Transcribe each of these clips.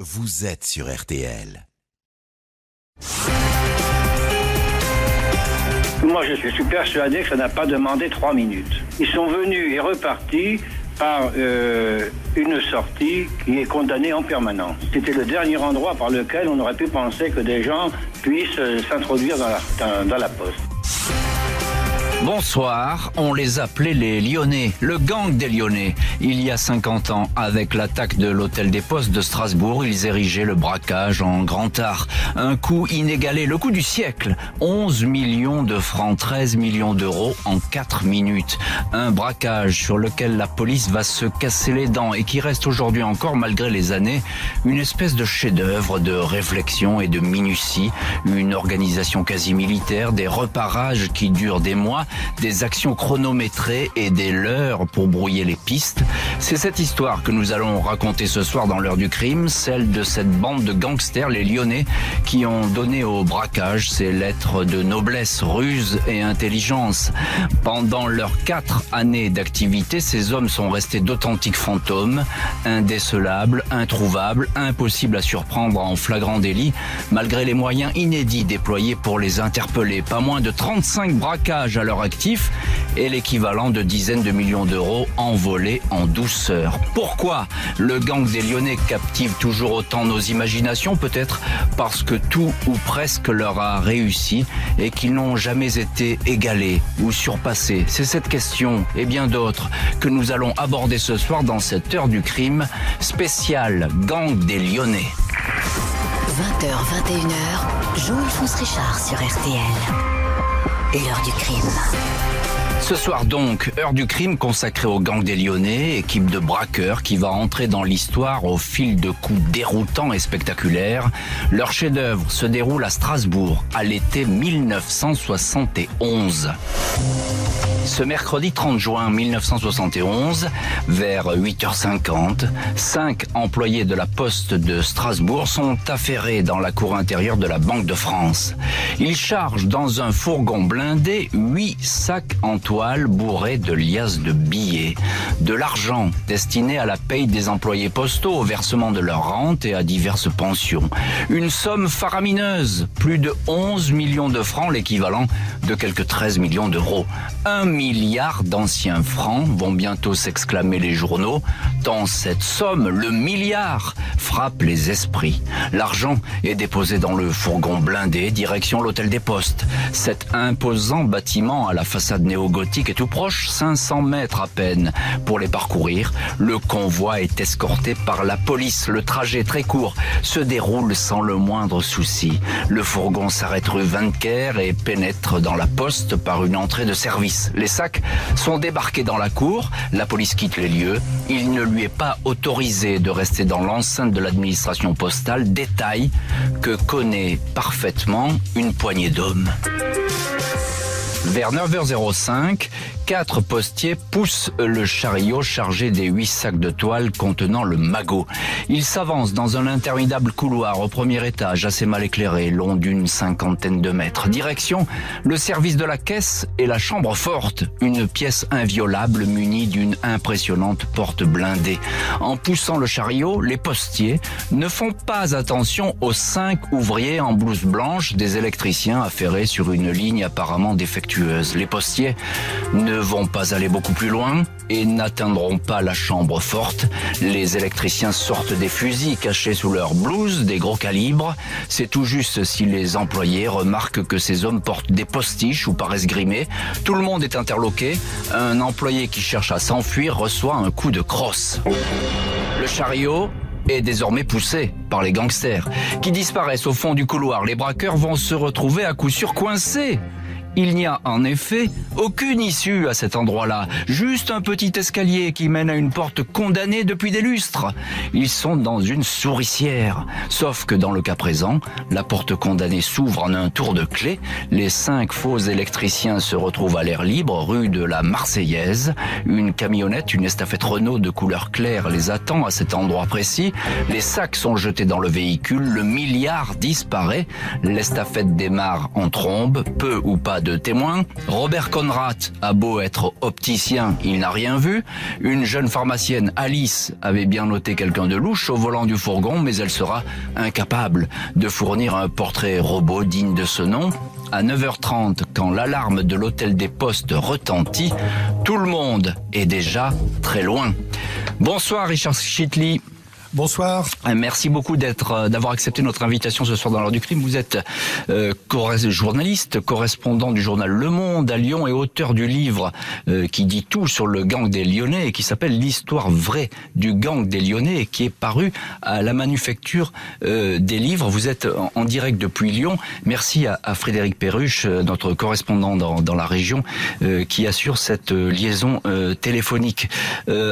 Vous êtes sur RTL. Moi, je suis persuadé que ça n'a pas demandé trois minutes. Ils sont venus et repartis par euh, une sortie qui est condamnée en permanence. C'était le dernier endroit par lequel on aurait pu penser que des gens puissent euh, s'introduire dans la, dans- dans la poste. Bonsoir, on les appelait les Lyonnais, le gang des Lyonnais. Il y a 50 ans, avec l'attaque de l'hôtel des postes de Strasbourg, ils érigeaient le braquage en grand art. Un coup inégalé, le coup du siècle. 11 millions de francs, 13 millions d'euros en 4 minutes. Un braquage sur lequel la police va se casser les dents et qui reste aujourd'hui encore, malgré les années, une espèce de chef-d'œuvre de réflexion et de minutie, une organisation quasi militaire, des reparages qui durent des mois, des actions chronométrées et des leurres pour brouiller les pistes. C'est cette histoire que nous allons raconter ce soir dans l'heure du crime, celle de cette bande de gangsters, les Lyonnais, qui ont donné au braquage ces lettres de noblesse, ruse et intelligence. Pendant leurs quatre années d'activité, ces hommes sont restés d'authentiques fantômes, indécelables, introuvables, impossibles à surprendre en flagrant délit, malgré les moyens inédits déployés pour les interpeller. Pas moins de 35 braquages à leur actif et l'équivalent de dizaines de millions d'euros envolés en douceur. Pourquoi le gang des Lyonnais captive toujours autant nos imaginations? Peut-être parce que tout ou presque leur a réussi et qu'ils n'ont jamais été égalés ou surpassés. C'est cette question et bien d'autres que nous allons aborder ce soir dans cette heure du crime spéciale gang des Lyonnais. 20h, 21h, Jean-Alphonse Richard sur RTL. L'heure du crime. Ce soir donc, heure du crime consacrée au gang des Lyonnais, équipe de braqueurs qui va entrer dans l'histoire au fil de coups déroutants et spectaculaires. Leur chef-d'œuvre se déroule à Strasbourg à l'été 1971. Ce mercredi 30 juin 1971, vers 8h50, cinq employés de la poste de Strasbourg sont affairés dans la cour intérieure de la Banque de France. Ils chargent dans un fourgon blindé huit sacs en toile bourrés de liasses de billets, de l'argent destiné à la paye des employés postaux, au versement de leur rente et à diverses pensions. Une somme faramineuse, plus de 11 millions de francs, l'équivalent de quelques 13 millions d'euros. Un milliard d'anciens francs vont bientôt s'exclamer les journaux, tant cette somme, le milliard, frappe les esprits. L'argent est déposé dans le fourgon blindé, direction l'hôtel des postes. Cet imposant bâtiment à la façade est tout proche, 500 mètres à peine. Pour les parcourir, le convoi est escorté par la police. Le trajet très court se déroule sans le moindre souci. Le fourgon s'arrête rue Vanker et pénètre dans la poste par une entrée de service. Les sacs sont débarqués dans la cour, la police quitte les lieux. Il ne lui est pas autorisé de rester dans l'enceinte de l'administration postale, détail que connaît parfaitement une poignée d'hommes. Vers 9h05, quatre postiers poussent le chariot chargé des huit sacs de toile contenant le magot. Ils s'avancent dans un interminable couloir au premier étage, assez mal éclairé, long d'une cinquantaine de mètres. Direction, le service de la caisse et la chambre forte, une pièce inviolable munie d'une impressionnante porte blindée. En poussant le chariot, les postiers ne font pas attention aux cinq ouvriers en blouse blanche des électriciens affairés sur une ligne apparemment défectueuse. Les postiers ne vont pas aller beaucoup plus loin et n'atteindront pas la chambre forte. Les électriciens sortent des fusils cachés sous leur blouse, des gros calibres. C'est tout juste si les employés remarquent que ces hommes portent des postiches ou paraissent grimés. Tout le monde est interloqué. Un employé qui cherche à s'enfuir reçoit un coup de crosse. Le chariot est désormais poussé par les gangsters qui disparaissent au fond du couloir. Les braqueurs vont se retrouver à coup sûr coincés. Il n'y a en effet aucune issue à cet endroit-là, juste un petit escalier qui mène à une porte condamnée depuis des lustres. Ils sont dans une souricière. Sauf que dans le cas présent, la porte condamnée s'ouvre en un tour de clé. Les cinq faux électriciens se retrouvent à l'air libre, rue de la Marseillaise. Une camionnette, une estafette Renault de couleur claire les attend à cet endroit précis. Les sacs sont jetés dans le véhicule, le milliard disparaît. L'estafette démarre en trombe, peu ou pas de Robert Conrad a beau être opticien, il n'a rien vu. Une jeune pharmacienne, Alice, avait bien noté quelqu'un de louche au volant du fourgon, mais elle sera incapable de fournir un portrait robot digne de ce nom. À 9h30, quand l'alarme de l'hôtel des postes retentit, tout le monde est déjà très loin. Bonsoir Richard Chitley. Bonsoir. Euh, merci beaucoup d'être, euh, d'avoir accepté notre invitation ce soir dans l'heure du crime. Vous êtes euh, journaliste, correspondant du journal Le Monde à Lyon et auteur du livre euh, qui dit tout sur le gang des Lyonnais et qui s'appelle L'histoire vraie du gang des Lyonnais et qui est paru à la manufacture des livres. Vous êtes en, direct depuis Lyon. Merci à, à Frédéric Perruche, notre correspondant dans, dans la région, qui assure cette liaison téléphonique.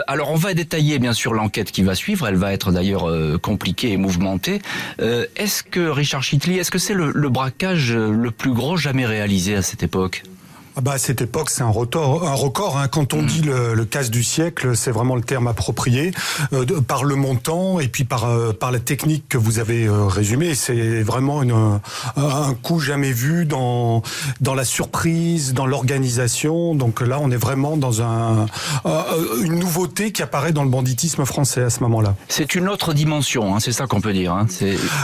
alors on va détailler bien sûr l'enquête qui va suivre. Elle va être d'ailleurs euh, compliqué et mouvementé. Euh, est-ce que Richard Chitley, est-ce que c'est le, le braquage le plus gros jamais réalisé à cette époque? Ah bah à cette époque, c'est un, un record. Hein. Quand on mmh. dit le, le, casse du siècle, c'est vraiment le terme approprié euh, de, par le montant et puis par euh, par la technique que vous avez euh, résumée. C'est vraiment une, un, un, coup jamais vu dans dans la surprise, dans l'organisation. Donc là, on est vraiment dans un euh, une nouveauté qui apparaît dans le banditisme français à ce moment-là. C'est une autre dimension, hein, c'est ça qu'on peut dire. Hein.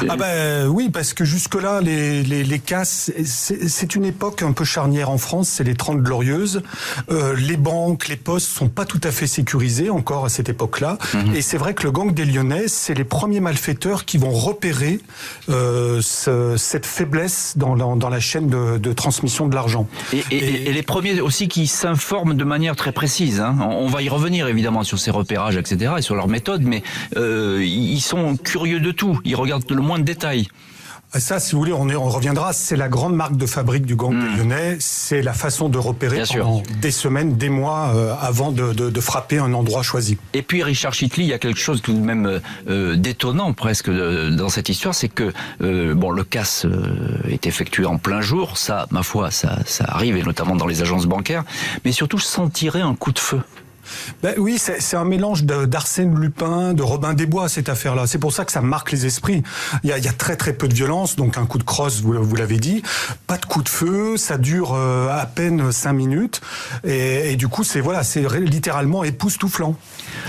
Ah ben oui, parce que jusque là, les les, les casses, c'est une époque un peu charnière en France les 30 glorieuses. Euh, les banques, les postes sont pas tout à fait sécurisés encore à cette époque-là. Mmh. Et c'est vrai que le gang des Lyonnais, c'est les premiers malfaiteurs qui vont repérer euh, ce, cette faiblesse dans, la chaîne de, de transmission de l'argent. Et, et, et, les premiers aussi qui s'informent de manière très précise. Hein. On va y revenir évidemment sur ces repérages, etc. et sur leurs méthodes, mais euh, ils sont curieux de tout. Ils regardent le moins de détails. Ça, si vous voulez, on, est, on reviendra. C'est la grande marque de fabrique du gang mmh. lyonnais. C'est la façon de repérer Bien pendant sûr. des semaines, des mois euh, avant de, de, de, frapper un endroit choisi. Et puis, Richard Chitley, il y a quelque chose tout de même euh, d'étonnant presque de, dans cette histoire, c'est que euh, bon, le casse est effectué en plein jour. Ça, ma foi, ça, ça arrive, et notamment dans les agences bancaires. Mais surtout, sans tirer un coup de feu. Ben oui, c'est un mélange d'Arsène Lupin, de Robin des Bois, cette affaire-là. C'est pour ça que ça marque les esprits. Il y, a, très très peu de violence, donc un coup de crosse, vous, l'avez dit. Pas de coup de feu, ça dure euh, à peine cinq minutes. Et, du coup, c'est voilà, littéralement époustouflant.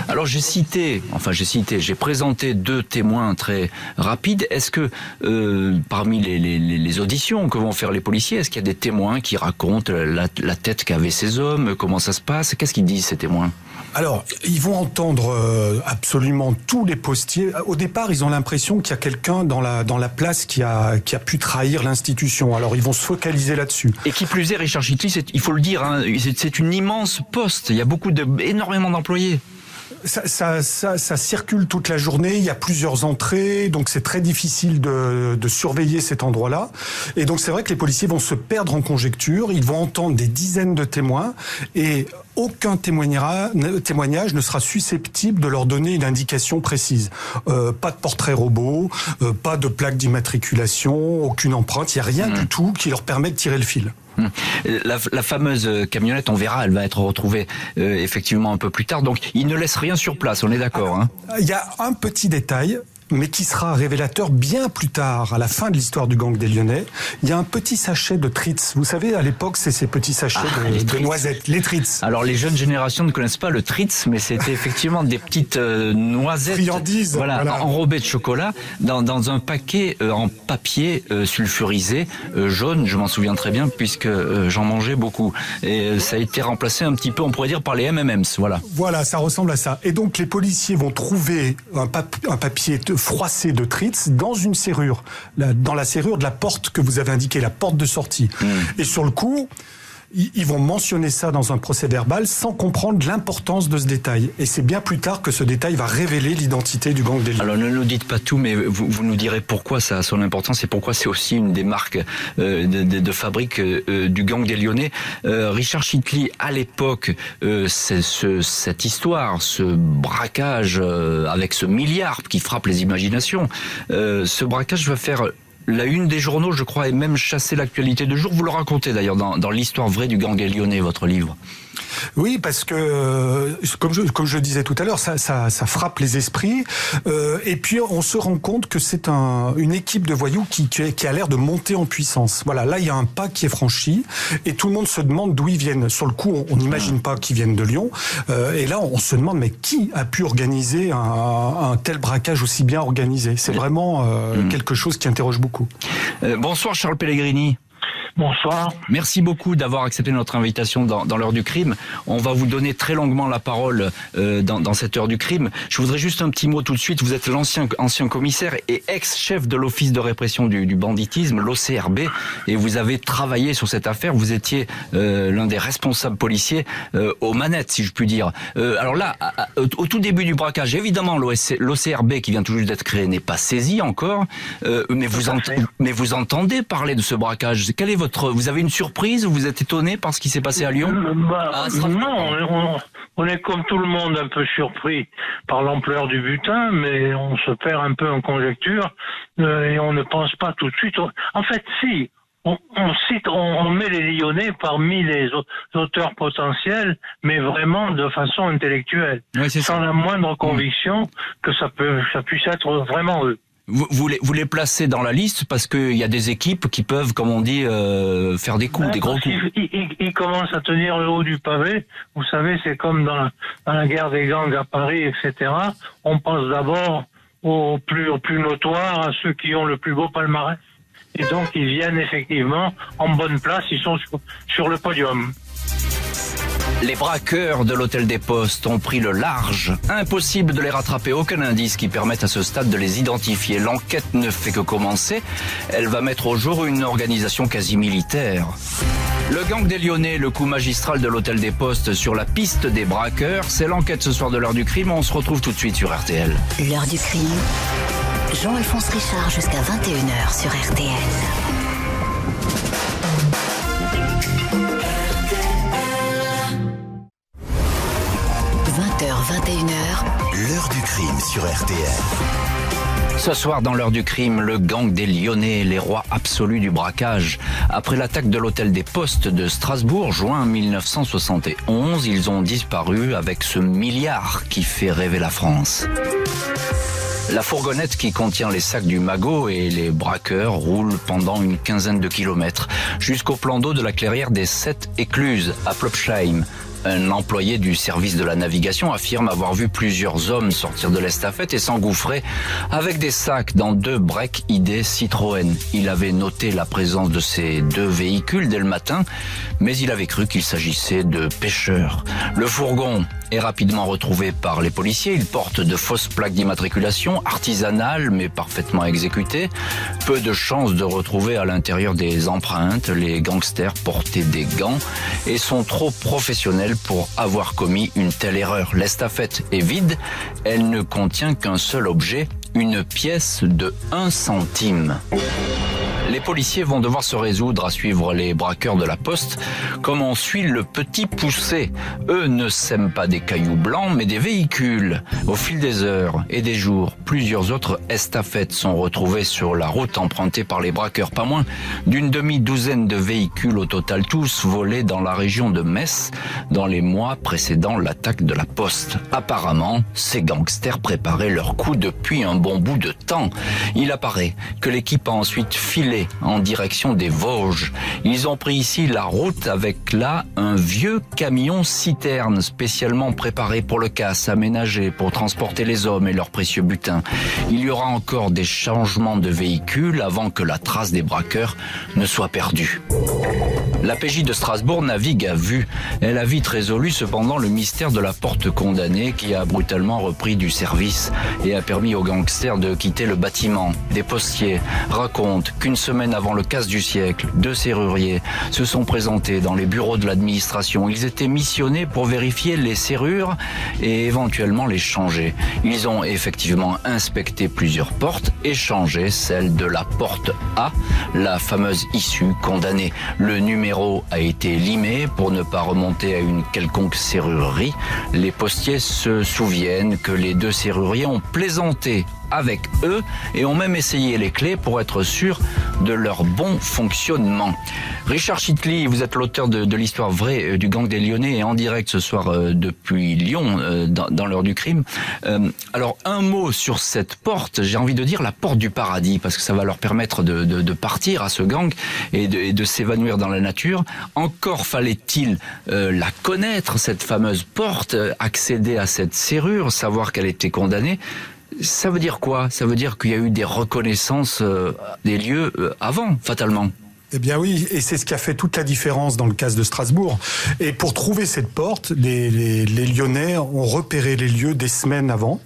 Alors j'ai cité, enfin j'ai cité, j'ai présenté deux témoins très rapides. Est-ce que euh, parmi les, auditions que vont faire les policiers, est-ce qu'il y a des témoins qui racontent la, la tête qu'avaient ces hommes, comment ça se passe? Qu'est-ce qu'ils disent ces témoins? Alors, ils vont entendre euh, absolument tous les postiers. Au départ, ils ont l'impression qu'il y a quelqu'un dans la, dans la place qui a, qui a pu trahir l'institution. Alors, ils vont se focaliser là-dessus. Et qui plus est, Richard Chitley, il faut le dire, hein, c'est une immense poste. Il y a beaucoup de, énormément d'employés. Ça, ça, ça, ça, circule toute la journée. Il y a plusieurs entrées, donc c'est très difficile de, de, surveiller cet endroit-là. Et donc c'est vrai que les policiers vont se perdre en conjecture. Ils vont entendre des dizaines de témoins et aucun témoignage ne sera susceptible de leur donner une indication précise. Euh, pas de portrait robot, euh, pas de plaque d'immatriculation, aucune empreinte. Il n'y a rien mmh. du tout qui leur permet de tirer le fil. La, la, fameuse camionnette, on verra, elle va être retrouvée euh, effectivement un peu plus tard. Donc, il ne laisse rien sur place, on est d'accord. Hein il y a un petit détail mais qui sera révélateur bien plus tard, à la fin de l'histoire du gang des Lyonnais. Il y a un petit sachet de Tritz. Vous savez, à l'époque, c'est ces petits sachets ah, de, de, noisettes, les Tritz. Alors, les jeunes générations ne connaissent pas le Tritz, mais c'était effectivement des petites euh, noisettes. Friandises. Voilà, voilà, enrobées de chocolat dans, dans un paquet euh, en papier euh, sulfurisé, jaune, je m'en souviens très bien, puisque j'en mangeais beaucoup. Et ça a été remplacé un petit peu, on pourrait dire, par les M&M's, voilà. Voilà, ça ressemble à ça. Et donc, les policiers vont trouver un, pap un papier froissé de tritz dans une serrure, dans la serrure de la porte que vous avez indiquée, la porte de sortie. Mmh. Et sur le coup, ils vont mentionner ça dans un procès verbal sans comprendre l'importance de ce détail. Et c'est bien plus tard que ce détail va révéler l'identité du gang des. Alors ne nous dites pas tout, mais vous, nous direz pourquoi ça a son importance et pourquoi c'est aussi une des marques euh, de, fabrique euh, du gang des Lyonnais. Euh, Richard Chitley, à l'époque, euh, ce, cette histoire, ce braquage euh, avec ce milliard qui frappe les imaginations, ce braquage va faire La une des journaux, je crois, est même chassé l'actualité de jour. Vous le racontez d'ailleurs dans, dans l'histoire vraie du gang lyonnais, votre livre. Oui, parce que euh, comme je comme je disais tout à l'heure, ça, ça, ça, frappe les esprits. Euh, et puis on se rend compte que c'est un, une équipe de voyous qui, qui a l'air de monter en puissance. Voilà, là il y a un pas qui est franchi et tout le monde se demande d'où ils viennent. Sur le coup, on n'imagine pas qu'ils viennent de Lyon. Euh, et là, on se demande mais qui a pu organiser un, un tel braquage aussi bien organisé? C'est vraiment euh, mmh. quelque chose qui interroge beaucoup. Euh, bonsoir Charles Pellegrini. Bonsoir. Merci beaucoup d'avoir accepté notre invitation dans, dans l'heure du crime. On va vous donner très longuement la parole euh, dans, dans, cette heure du crime. Je voudrais juste un petit mot tout de suite. Vous êtes l'ancien ancien commissaire et ex-chef de l'Office de répression du, du banditisme, l'OCRB, et vous avez travaillé sur cette affaire. Vous étiez euh, l'un des responsables policiers euh, aux manettes, si je puis dire. Euh, alors là, à, au, au, tout début du braquage, évidemment, l'OCRB qui vient tout juste d'être créé n'est pas saisi encore, euh, mais vous, mais vous entendez parler de ce braquage. Quel est votre, vous avez une surprise ou vous êtes étonné par ce qui s'est passé à Lyon bah, ah, Non, on, on, est comme tout le monde un peu surpris par l'ampleur du butin, mais on se perd un peu en conjecture euh, et on ne pense pas tout de suite. En fait, si. On, on cite, on, on, met les Lyonnais parmi les auteurs potentiels, mais vraiment de façon intellectuelle, oui, sans ça. la moindre conviction que ça peut, ça puisse être vraiment eux. Vous, vous, les, vous les placez dans la liste parce qu'il y a des équipes qui peuvent, comme on dit, euh, faire des coups, des gros coups. Ils, ils commencent à tenir le haut du pavé. Vous savez, c'est comme dans la, dans la guerre des gangs à Paris, etc. On pense d'abord aux plus, aux plus notoires, à ceux qui ont le plus beau palmarès. Et donc, ils viennent effectivement en bonne place. Ils sont sur, sur le podium. Les braqueurs de l'hôtel des Postes ont pris le large. Impossible de les rattraper, aucun indice qui permette à ce stade de les identifier. L'enquête ne fait que commencer. Elle va mettre au jour une organisation quasi militaire. Le gang des Lyonnais, le coup magistral de l'hôtel des Postes sur la piste des braqueurs, c'est l'enquête ce soir de l'heure du crime. On se retrouve tout de suite sur RTL. L'heure du crime. Jean-Alphonse Richard jusqu'à 21h sur RTL. – 21h, L'heure du crime sur RTL. Ce soir, dans l'heure du crime, le gang des Lyonnais, les rois absolus du braquage. Après l'attaque de l'hôtel des Postes de Strasbourg, juin 1971, ils ont disparu avec ce milliard qui fait rêver la France. La fourgonnette qui contient les sacs du magot et les braqueurs roule pendant une quinzaine de kilomètres jusqu'au plan d'eau de la clairière des Sept Écluses à Plopsheim. Un employé du service de la navigation affirme avoir vu plusieurs hommes sortir de l'estafette et s'engouffrer avec des sacs dans deux breaks ID Citroën. Il avait noté la présence de ces deux véhicules dès le matin, mais il avait cru qu'il s'agissait de pêcheurs. Le fourgon est rapidement retrouvé par les policiers. Il porte de fausses plaques d'immatriculation, artisanales mais parfaitement exécutées. Peu de chances de retrouver à l'intérieur des empreintes. Les gangsters portaient des gants et sont trop professionnels pour avoir commis une telle erreur. L'estafette est vide. Elle ne contient qu'un seul objet, une pièce de 1 centime. Les policiers vont devoir se résoudre à suivre les braqueurs de la poste comme on suit le petit poussé. Eux ne sèment pas des cailloux blancs mais des véhicules. Au fil des heures et des jours, plusieurs autres estafettes sont retrouvées sur la route empruntée par les braqueurs. Pas moins d'une demi-douzaine de véhicules au total, tous volés dans la région de Metz dans les mois précédant l'attaque de la poste. Apparemment, ces gangsters préparaient leur coup depuis un bon bout de temps. Il apparaît que l'équipe a ensuite filé en direction des Vosges. Ils ont pris ici la route avec là un vieux camion citerne spécialement préparé pour le casse, aménagé pour transporter les hommes et leurs précieux butins. Il y aura encore des changements de véhicules avant que la trace des braqueurs ne soit perdue. La PJ de Strasbourg navigue à vue. Elle a vite résolu cependant le mystère de la porte condamnée qui a brutalement repris du service et a permis aux gangsters de quitter le bâtiment. Des postiers racontent qu'une semaine avant le casse du siècle, deux serruriers se sont présentés dans les bureaux de l'administration. Ils étaient missionnés pour vérifier les serrures et éventuellement les changer. Ils ont effectivement inspecté plusieurs portes et changé celle de la porte A, la fameuse issue condamnée. Le numéro a été limé pour ne pas remonter à une quelconque serrurerie. Les postiers se souviennent que les deux serruriers ont plaisanté avec eux et ont même essayé les clés pour être sûrs de leur bon fonctionnement. Richard Chitley, vous êtes l'auteur de, l'histoire vraie euh, du gang des Lyonnais et en direct ce soir euh, depuis Lyon euh, dans, l'heure du crime. alors un mot sur cette porte, j'ai envie de dire la porte du paradis parce que ça va leur permettre de, partir à ce gang et de, s'évanouir dans la nature. Encore fallait-il la connaître, cette fameuse porte, accéder à cette serrure, savoir qu'elle était condamnée. Ça veut dire quoi? Ça veut dire qu'il y a eu des reconnaissances des lieux avant, fatalement. Eh bien oui, et c'est ce qui a fait toute la différence dans le cas de Strasbourg. Et pour trouver cette porte, les, les Lyonnais ont repéré les lieux des semaines avant.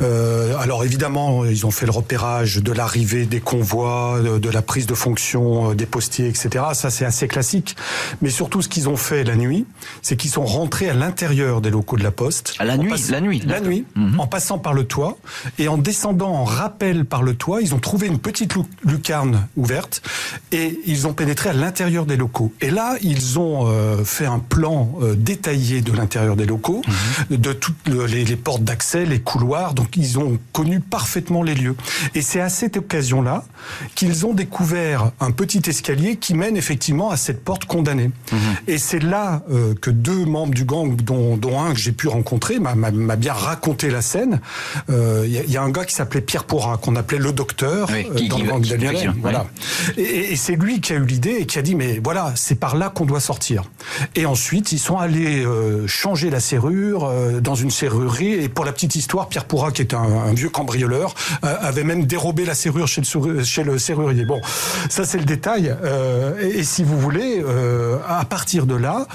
Euh, alors évidemment, ils ont fait le repérage de l'arrivée des convois, de, la prise de fonction euh, des postiers, etc. Ça, c'est assez classique. Mais surtout, ce qu'ils ont fait la nuit, c'est qu'ils sont rentrés à l'intérieur des locaux de la Poste. À la nuit, la nuit, la nuit, mhm. en passant par le toit et en descendant en rappel par le toit, ils ont trouvé une petite lucarne ouverte et ils ont pénétré à l'intérieur des locaux. Et là, ils ont euh, fait un plan détaillé de l'intérieur des locaux, mhm. de toutes les, les portes d'accès, les couloirs donc ils ont connu parfaitement les lieux. Et c'est à cette occasion-là qu'ils ont découvert un petit escalier qui mène effectivement à cette porte condamnée. Mhm. Et c'est là euh, que deux membres du gang, dont, un que j'ai pu rencontrer, m'a bien raconté la scène. Il euh, y, a un gars qui s'appelait Pierre Pourra, qu'on appelait le docteur euh, dans le gang d'Aliens. Voilà. Et, et c'est lui qui a eu l'idée et qui a dit mais voilà, c'est par là qu'on doit sortir. Et ensuite, ils sont allés changer la serrure dans une serrurerie. Et pour la petite histoire, Pierre Pourra, qui est un, vieux cambrioleur, euh, avait même dérobé la serrure chez le, chez le serrurier. Bon, ça c'est le détail. Euh, et, si vous voulez, euh, à partir de là,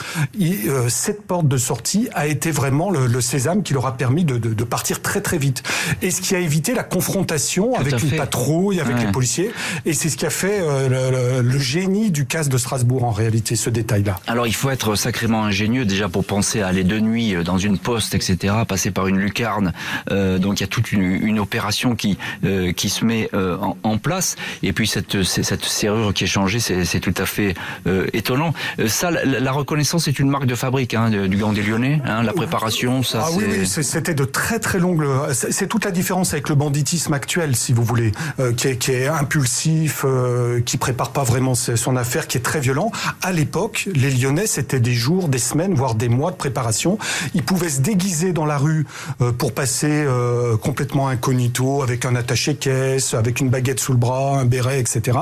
cette porte de sortie a été vraiment le, sésame qui leur a permis de, partir très très vite. Et ce qui a évité la confrontation avec une patrouille, avec les policiers. Et c'est ce qui a fait le, génie du casse de Strasbourg en réalité, ce détail-là. Alors il faut être sacrément ingénieux déjà pour penser à aller de nuit dans une poste, etc., passer par une lucarne. Euh, donc il y a toute une, opération qui euh, qui se met euh, en, place. Et puis cette cette serrure qui est changée, c'est tout à fait étonnant. Ça, la, reconnaissance est une marque de fabrique hein, du gang des Lyonnais. Hein, la préparation, ça. Ah oui, oui c'était de très très longues. C'est toute la différence avec le banditisme actuel, si vous voulez, qui est, qui, est, impulsif, qui prépare pas vraiment son affaire, qui est très violent. À l'époque, les Lyonnais, c'était des jours, des semaines, voire des mois de préparation. Ils pouvaient se déguiser dans la rue pour passer euh, complètement incognito, avec un attaché-caisse, avec une baguette sous le bras, un béret, etc.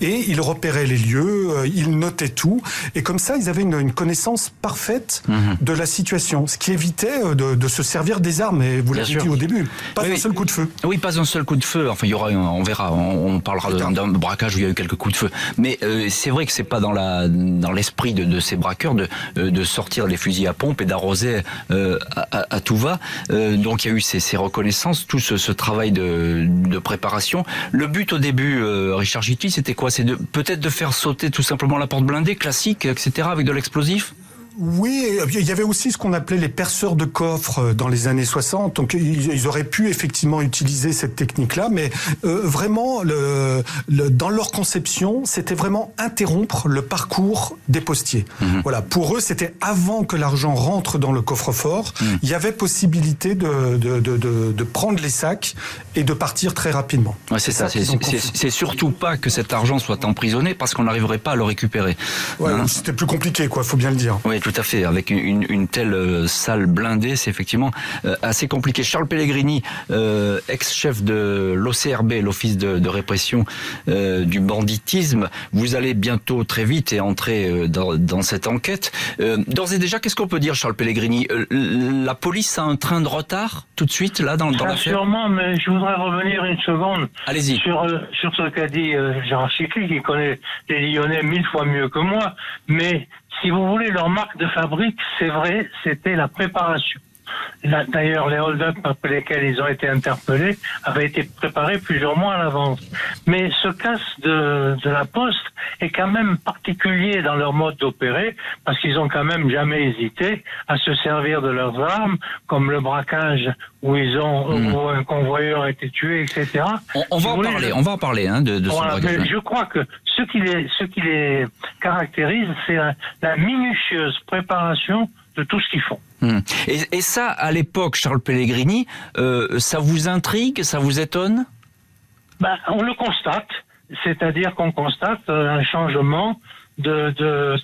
Et ils repéraient les lieux, euh, ils notaient tout, et comme ça, ils avaient une, connaissance parfaite mhm. de la situation, ce qui évitait euh, de, se servir des armes. Et vous l'avez dit au début, pas un seul coup de feu. Oui, pas un seul coup de feu. Enfin, il y aura, on verra, on, parlera d'un braquage où il y a eu quelques coups de feu. Mais c'est vrai que c'est pas dans la dans l'esprit de, ces braqueurs de de sortir les fusils à pompe et d'arroser à, tout va. donc il y a eu ces ces reconnaissances, tout ce, travail de, préparation. Le but au début, euh, Richard Gitty, c'était quoi? C'est peut-être de faire sauter tout simplement la porte blindée classique, etc., avec de l'explosif? Oui, il y avait aussi ce qu'on appelait les perceurs de coffres dans les années 60. Donc ils auraient pu effectivement utiliser cette technique-là, mais euh, vraiment, le, dans leur conception, c'était vraiment interrompre le parcours des postiers. Mhm. Voilà, pour eux, c'était avant que l'argent rentre dans le coffre-fort, mhm. il y avait possibilité de, de, de, de, prendre les sacs et de partir très rapidement. Ouais, c'est ça. C'est surtout pas que cet argent soit emprisonné parce qu'on n'arriverait pas à le récupérer. Ouais, hein c'était plus compliqué, quoi. Faut bien le dire. Oui, tout à fait. Avec une, une telle euh, salle blindée, c'est effectivement euh, assez compliqué. Charles Pellegrini, euh, ex-chef de l'OCRB, l'Office de, de répression du banditisme, vous allez bientôt très vite et entrer dans, dans cette enquête. D'ores et déjà, qu'est-ce qu'on peut dire, Charles Pellegrini? La police a un train de retard tout de suite là dans, dans l'affaire? Sûrement, mais je voudrais revenir une seconde Allez-y. sur sur ce qu'a dit Jean Chicli, qui connaît les Lyonnais mille fois mieux que moi, mais si vous voulez, leur marque de fabrique, c'est vrai, c'était la préparation. D'ailleurs, les hold-up après lesquels ils ont été interpellés avaient été préparés plusieurs mois à l'avance. Mais ce casse de, de la Poste est quand même particulier dans leur mode d'opérer parce qu'ils ont quand même jamais hésité à se servir de leurs armes, comme le braquage où ils ont où un convoyeur a été tué, etc. On, va, en parler, on va en parler hein, de, de ce Je crois que ce qui les ce qui les caractérise, c'est la minutieuse préparation de tout ce qu'ils font. Hmm. Et, et, ça, à l'époque, Charles Pellegrini, euh, ça vous intrigue, ça vous étonne? Ben, On le constate, c'est-à-dire qu'on constate un changement de, de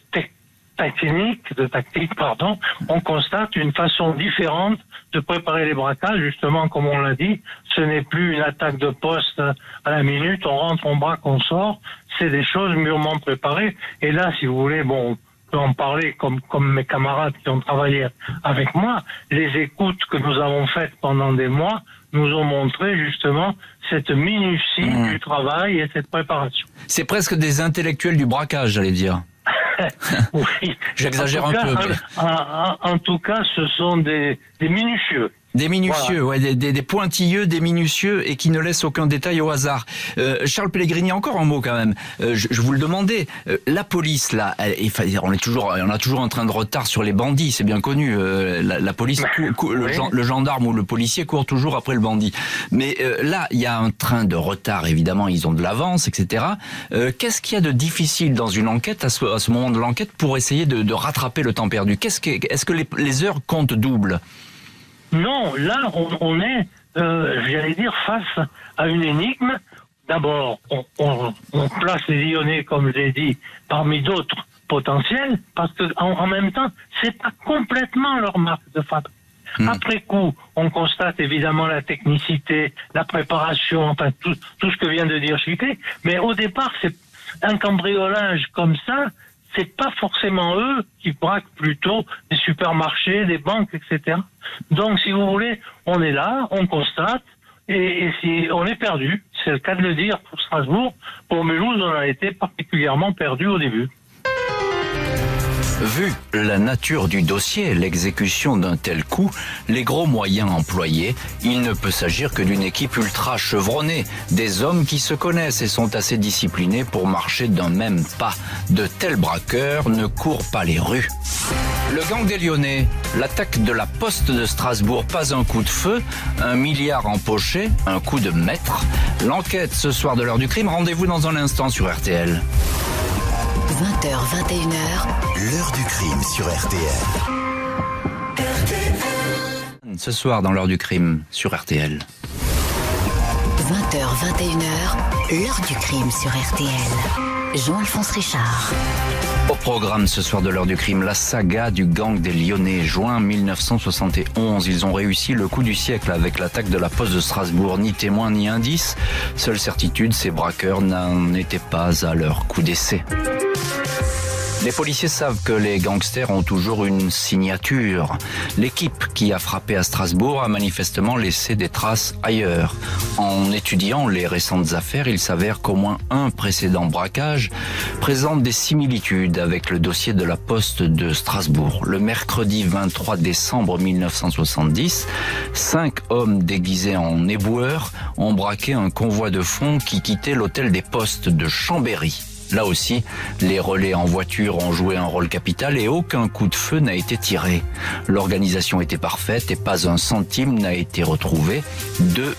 technique, de tactique, pardon, on constate une façon différente de préparer les braquages, justement, comme on l'a dit, ce n'est plus une attaque de poste à la minute, on rentre, on braque, on sort, c'est des choses mûrement préparées. Et là, si vous voulez, bon, en parler comme, comme mes camarades qui ont travaillé avec moi, les écoutes que nous avons faites pendant des mois nous ont montré justement cette minutie mmh. du travail et cette préparation. C'est presque des intellectuels du braquage, j'allais dire. oui. J'exagère un peu. En, tout cas, ce sont des, des minutieux. Des minutieux, ouais, des, des, pointilleux, des minutieux et qui ne laissent aucun détail au hasard. Euh, Charles Pellegrini, encore un mot quand même. Euh, je, je, vous le demandais. Euh, la police, là, elle, on est toujours, on a toujours un train de retard sur les bandits, c'est bien connu. Euh, la, la, police, cou, le, le, gendarme ou le policier court toujours après le bandit. Mais euh, là, il y a un train de retard, évidemment, ils ont de l'avance, etc. Qu'est-ce qu'il y a de difficile dans une enquête à ce, à ce moment de l'enquête pour essayer de, de, rattraper le temps perdu? Qu'est-ce que, est-ce que les, les heures comptent double? Non, là, on, on est, euh, j'allais dire, face à une énigme. D'abord, on, on, on, place les Lyonnais, comme j'ai dit, parmi d'autres potentiels, parce que en, en même temps, c'est pas complètement leur marque de fabrique. Mmh. Après coup, on constate évidemment la technicité, la préparation, enfin tout, tout ce que vient de dire Chiquet, mais au départ, c'est un cambriolage comme ça, c'est pas forcément eux qui braquent plutôt des supermarchés, des banques, etc. Donc, si vous voulez, on est là, on constate, et, si on est perdu, c'est le cas de le dire pour Strasbourg. Pour Mulhouse, on a été particulièrement perdu au début. Vu la nature du dossier, l'exécution d'un tel coup, les gros moyens employés, il ne peut s'agir que d'une équipe ultra chevronnée, des hommes qui se connaissent et sont assez disciplinés pour marcher d'un même pas. De tels braqueurs ne courent pas les rues. Le gang des Lyonnais, l'attaque de la poste de Strasbourg, pas un coup de feu, un milliard empoché, un coup de maître. L'enquête ce soir de l'heure du crime, rendez-vous dans un instant sur RTL. 20h, 21h. L'heure du crime sur RTL. RTL. Ce soir dans l'heure du crime sur RTL. 20h, 21h. L'heure du crime sur RTL. Jean-Alphonse Richard. Au programme ce soir de l'heure du crime, la saga du gang des Lyonnais. Juin 1971, ils ont réussi le coup du siècle avec l'attaque de la poste de Strasbourg. Ni témoin ni indice. Seule certitude, ces braqueurs n'en étaient pas à leur coup d'essai. Les policiers savent que les gangsters ont toujours une signature. L'équipe qui a frappé à Strasbourg a manifestement laissé des traces ailleurs. En étudiant les récentes affaires, il s'avère qu'au moins un précédent braquage présente des similitudes avec le dossier de la poste de Strasbourg. Le mercredi 23 décembre 1970, cinq hommes déguisés en éboueurs ont braqué un convoi de fonds qui quittait l'hôtel des postes de Chambéry. Là aussi, les relais en voiture ont joué un rôle capital et aucun coup de feu n'a été tiré. L'organisation était parfaite et pas un centime n'a été retrouvé. 2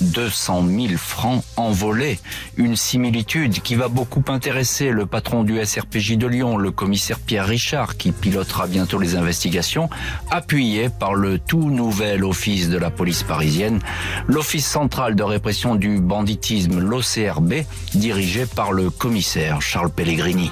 200 000 francs envolés. Une similitude qui va beaucoup intéresser le patron du SRPJ de Lyon, le commissaire Pierre Richard, qui pilotera bientôt les investigations, appuyé par le tout nouvel office de la police parisienne, l'Office central de répression du banditisme, l'OCRB, dirigé par le commissaire Charles Pellegrini.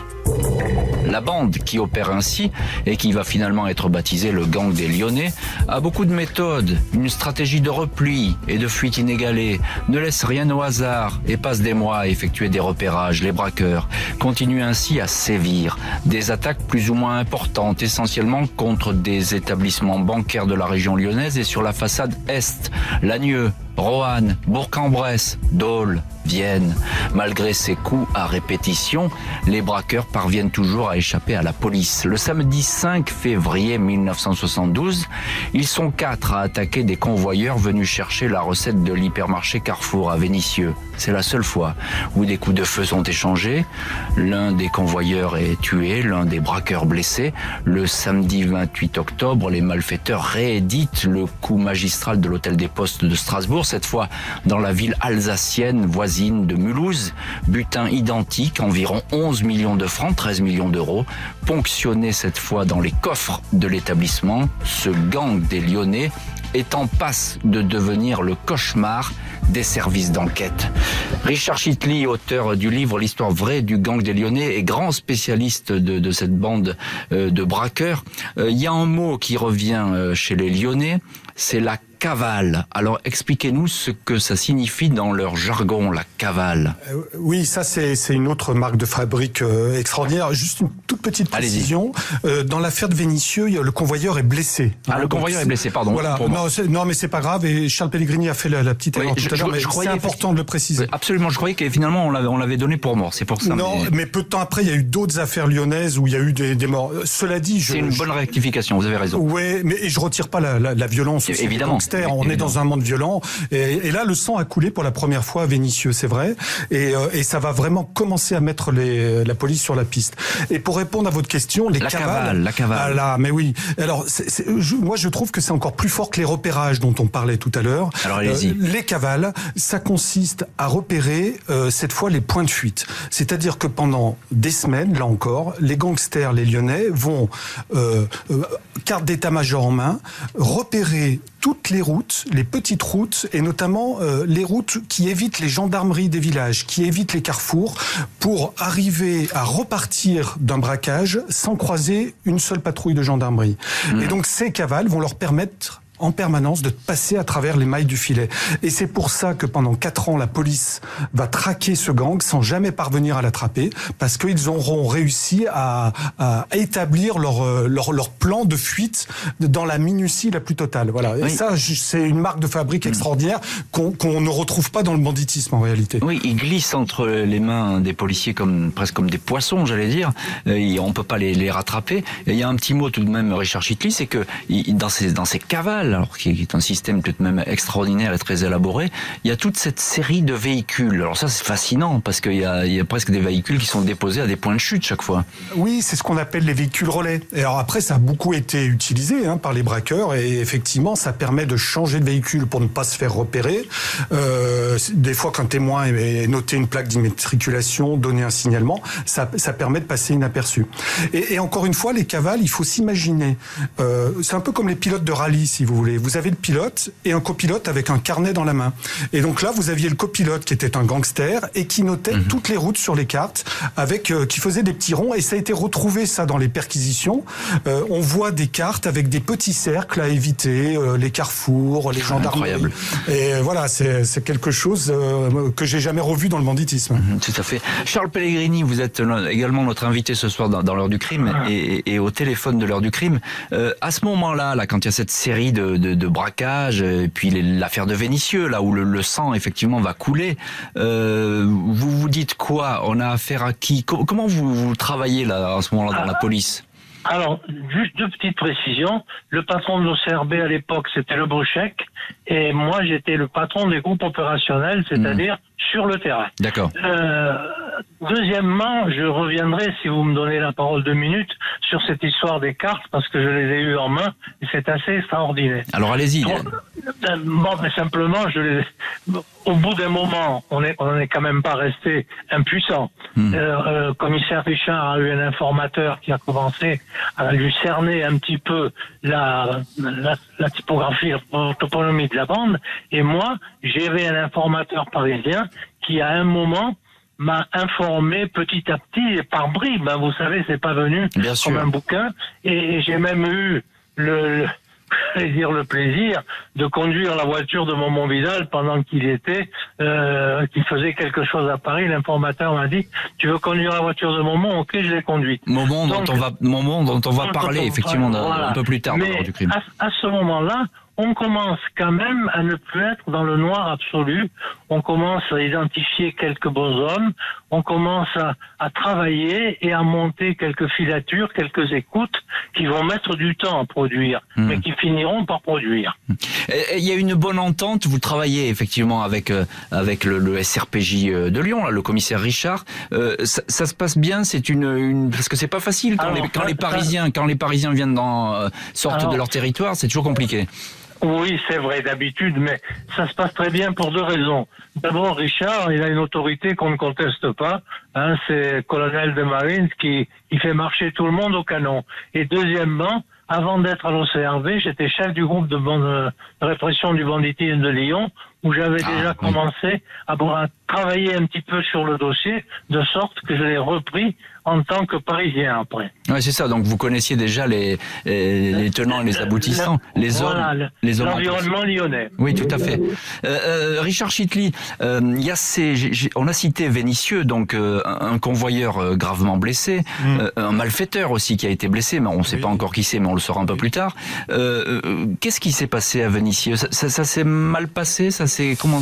La bande qui opère ainsi et qui va finalement être baptisée le gang des Lyonnais a beaucoup de méthodes, une stratégie de repli et de fuite inégalée, ne laisse rien au hasard et passe des mois à effectuer des repérages. Les braqueurs continuent ainsi à sévir. Des attaques plus ou moins importantes, essentiellement contre des établissements bancaires de la région lyonnaise et sur la façade est, Lagneux, Roanne, Bourg-en-Bresse, Dole, Vienne. Malgré ces coups à répétition, les braqueurs parviennent toujours à échapper à la police. Le samedi 5 février 1972, ils sont quatre à attaquer des convoyeurs venus chercher la recette de l'hypermarché Carrefour à Vénissieux. C'est la seule fois où des coups de feu sont échangés. L'un des convoyeurs est tué, l'un des braqueurs blessé. Le samedi 28 octobre, les malfaiteurs rééditent le coup magistral de l'hôtel des postes de Strasbourg, cette fois dans la ville alsacienne voisine de Mulhouse. Butin identique, environ 11 millions de francs, 13 millions d'euros, ponctionné cette fois dans les coffres de l'établissement. Ce gang des Lyonnais est en passe de devenir le cauchemar des services d'enquête. Richard Chitley, auteur du livre L'histoire vraie du gang des Lyonnais, est grand spécialiste de, de cette bande euh, de braqueurs. Euh, Il y a un mot qui revient euh, chez les Lyonnais, c'est la cavale. Alors expliquez-nous ce que ça signifie dans leur jargon, la cavale. Euh, Oui, ça c'est une autre marque de fabrique euh, extraordinaire. Juste une toute petite précision. Euh, dans l'affaire de Vénitieux, le convoyeur est blessé. Ah, le convoyeur est blessé, pardon, Voilà. pour. Non, non, mais c'est pas grave. Et Charles Pellegrini a fait la, la petite Oui, je- tout à l'heure. C'est important de le préciser. Absolument, je croyais que finalement on l'avait, on l'avait donné pour mort, c'est pour ça. Non, mais mais peu de temps après, il y a eu d'autres affaires lyonnaises où il y a eu des, des morts. Cela dit, je, C'est une bonne rectification, vous avez raison. Ouais, mais et je retire pas la, la, la violence. Évidemment. Gangsters. On est dans un monde violent. Et, et là, le sang a coulé pour la première fois à Vénissieux, c'est vrai. Et, euh, et ça va vraiment commencer à mettre les, la police sur la piste. Et pour répondre à votre question, les La cavales. cavale, la cavale. Ah là, mais oui. Alors, je- moi, je trouve que c'est encore plus fort que les repérages dont on parlait tout à l'heure. Euh, Alors, allez-y. les cavales, ça consiste à repérer euh, cette fois les points de fuite. C'est-à-dire que pendant des semaines, là encore, les gangsters, les Lyonnais, vont euh, euh, carte d'état-major en main, repérer toutes les routes, les petites routes, et notamment euh, les routes qui évitent les gendarmeries des villages, qui évitent les carrefours, pour arriver à repartir d'un braquage sans croiser une seule patrouille de gendarmerie. Et donc ces cavales vont leur permettre en permanence de passer à travers les mailles du filet. Et c'est pour ça que pendant quatre ans, la police va traquer ce gang sans jamais parvenir à l'attraper, parce qu'ils auront réussi à, à établir leur, euh, leur, leur plan de fuite dans la minutie la plus totale. Voilà. Et Oui. ça, c'est une marque de fabrique extraordinaire qu'on qu'on ne retrouve pas dans le banditisme en réalité. Oui, ils glissent entre les mains des policiers comme presque comme des poissons, j'allais dire. Euh, et on peut pas les, les rattraper. Et il y a un petit mot tout de même, Richard Chitley, c'est que dans ces dans ces cavales, alors qui est un système tout de même extraordinaire et très élaboré, il y a toute cette série de véhicules. Alors ça, c'est fascinant parce qu'il y a, presque des véhicules qui sont déposés à des points de chute chaque fois. Oui, c'est ce qu'on appelle les véhicules relais. Et alors après, ça a beaucoup été utilisé hein, par les braqueurs et effectivement, ça permet de changer de véhicule pour ne pas se faire repérer. Euh, des fois, qu'un témoin ait noté une plaque d'immatriculation, donné un signalement, ça, permet de passer inaperçu. Et, et encore une fois, les cavales, il faut s'imaginer. Euh, c'est un peu comme les pilotes de rallye, si vous voulez. Vous avez le pilote et un copilote avec un carnet dans la main. Et donc là, vous aviez le copilote qui était un gangster et qui notait toutes les routes sur les cartes, avec euh, qui faisait des petits ronds. Et ça a été retrouvé ça dans les perquisitions. Euh, on voit des cartes avec des petits cercles à éviter, euh, les carrefours, les gendarmeries. Incroyable. Et voilà, c'est quelque chose euh, que j'ai jamais revu dans le banditisme. Mm, Tout à fait. Charles Pellegrini, vous êtes également notre invité ce soir dans, dans l'heure du crime et, et- et au téléphone de l'heure du crime. Euh, à ce moment-là, là, quand il y a cette série de, de, de braquages, et puis l'affaire de Vénissieux, là où le, le sang effectivement va couler, euh, vous vous dites quoi? On a affaire à qui? Co- Comment vous, vous travaillez là à ce moment-là dans la police? Alors, juste deux petites précisions. Le patron de l'OCRB à l'époque, c'était le et moi, j'étais le patron des groupes opérationnels, c'est-à-dire sur le terrain. D'accord. Euh, deuxièmement, je reviendrai, si vous me donnez la parole deux minutes, sur cette histoire des cartes, parce que je les ai eues en main, et c'est assez extraordinaire. Alors allez-y. Euh, Bon, mais simplement, je les... au bout d'un moment, on est, on n'est quand même pas resté impuissant. Hmm. Euh, euh, commissaire Richard a eu un informateur qui a commencé à lui cerner un petit peu la, la, la typographie, la toponymie de la bande, et moi, j'avais un informateur parisien qui, à un moment, m'a informé petit à petit et par bribes. hein, vous savez, c'est pas venu Bien sûr. comme un bouquin. Et, et j'ai même eu le, dire le plaisir de conduire la voiture de Momon Vidal pendant qu'il était, euh, qu'il faisait quelque chose à Paris. L'informateur m'a dit "Tu veux conduire la voiture de Momon? Ok, je l'ai conduite." Moment dont on va, moment dont on va parler effectivement voilà. un peu plus tard dans Mais l'heure du crime. À, à ce moment-là, on commence quand même à ne plus être dans le noir absolu. On commence à identifier quelques bonshommes. On commence à, à travailler et à monter quelques filatures, quelques écoutes qui vont mettre du temps à produire, Hmm. mais qui finiront par produire. Il y a une bonne entente. Vous travaillez effectivement avec euh, avec le, le SRPJ euh, de Lyon, là, le commissaire Richard. Euh, ça, ça se passe bien? C'est une, une parce que c'est pas facile quand, Alors, les, quand ça- les ça- Parisiens quand les Parisiens viennent dans euh, sortent Alors- de leur territoire, c'est toujours compliqué. Oui, c'est vrai d'habitude, mais ça se passe très bien pour deux raisons. D'abord, Richard, il a une autorité qu'on ne conteste pas. Hein, c'est colonel de Marines qui, qui fait marcher tout le monde au canon. Et deuxièmement, avant d'être à l'OCRV, j'étais chef du groupe de, de répression du banditisme de Lyon, où j'avais Ah, déjà oui. commencé à, à travailler un petit peu sur le dossier, de sorte que je l'ai repris en tant que Parisien après. Ouais, c'est ça. Donc vous connaissiez déjà les, les, les tenants et les aboutissants, les hommes, le- les hommes. en L'environnement lyonnais. Oui, tout à fait. Euh, euh, Richard Chitli, euh, il y a ces, on a cité Vénitieux, donc euh, un convoyeur euh, gravement blessé, euh, un malfaiteur aussi qui a été blessé, mais on ne sait Oui. pas encore qui c'est, mais on le saura un peu plus tard. Qu'est-ce qui s'est passé à Vénitieux? Ça, ça- ça s'est mal passé? Ça s'est comment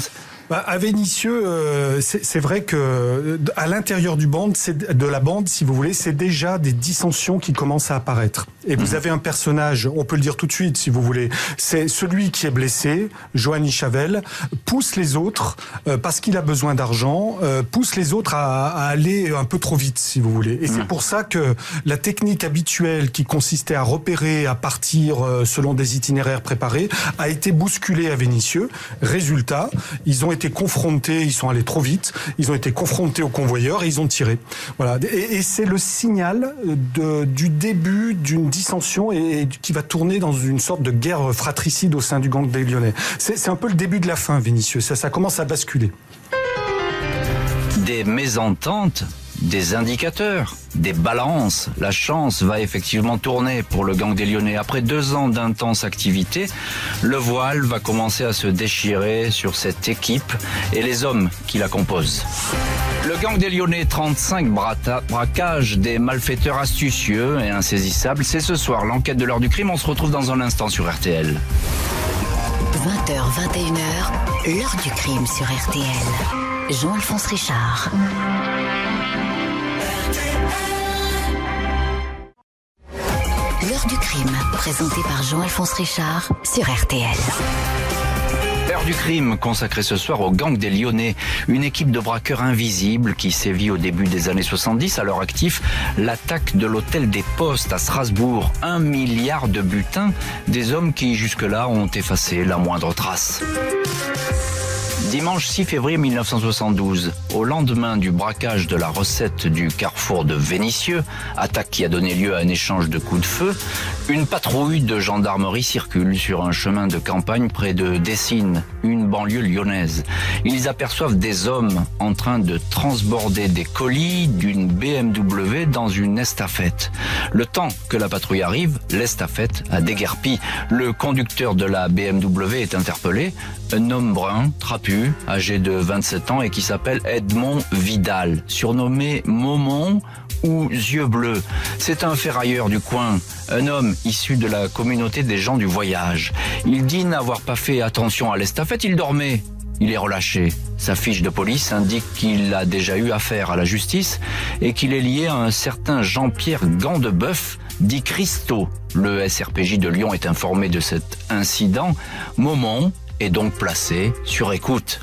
Bah, à Vénitieux, euh, c'est vrai que à l'intérieur du bande, c'est- de la bande, si vous voulez, c'est déjà des dissensions qui commencent à apparaître. Et vous avez un personnage, on peut le dire tout de suite, si vous voulez, c'est celui qui est blessé, Joanny Chavel, pousse les autres euh, parce qu'il a besoin d'argent, euh, pousse les autres à, à aller un peu trop vite, si vous voulez. Et c'est pour ça que la technique habituelle qui consistait à repérer, à partir euh, selon des itinéraires préparés, a été bousculée à Vénitieux. Résultat, ils ont été confrontés, ils sont allés trop vite, ils ont été confrontés aux convoyeurs et ils ont tiré. Voilà. Et, c'est le signal de, du début d'une dissension et, qui va tourner dans une sorte de guerre fratricide au sein du gang des Lyonnais. C'est un peu le début de la fin, Vénitieux. Ça, ça commence à basculer. Des mésententes, des indicateurs, des balances. La chance va effectivement tourner pour le gang des Lyonnais. Après deux ans d'intense activité, le voile va commencer à se déchirer sur cette équipe et les hommes qui la composent. Le gang des Lyonnais, 35 brata- braquages, des malfaiteurs astucieux et insaisissables. C'est ce soir l'enquête de l'heure du crime. On se retrouve dans un instant sur RTL. 20h, 21h, l'heure du crime sur RTL. Jean-Alphonse Richard. L'heure du crime, présentée par Jean-Alphonse Richard sur RTL. L'heure du crime consacrée ce soir au gang des Lyonnais, une équipe de braqueurs invisibles qui sévit au début des années 70 à leur actif l'attaque de l'hôtel des Postes à Strasbourg, un milliard de butins, des hommes qui jusque-là ont effacé la moindre trace. Dimanche 6 février 1972, au lendemain du braquage de la recette du carrefour de Vénitieux, attaque qui a donné lieu à un échange de coups de feu, une patrouille de gendarmerie circule sur un chemin de campagne près de Dessines, une banlieue lyonnaise. Ils aperçoivent des hommes en train de transborder des colis d'une BMW dans une estafette. Le temps que la patrouille arrive, l'estafette a déguerpi. Le conducteur de la BMW est interpellé, un homme brun, trapu, âgé de 27 ans et qui s'appelle Edmond Vidal, surnommé Momon ou Yeux Bleus. C'est un ferrailleur du coin, un homme issu de la communauté des gens du voyage. Il dit n'avoir pas fait attention à l'estafette, il dormait. Il est relâché. Sa fiche de police indique qu'il a déjà eu affaire à la justice et qu'il est lié à un certain Jean-Pierre Gandebeuf, dit Christo. Le SRPJ de Lyon est informé de cet incident. Momon est donc placé sur écoute.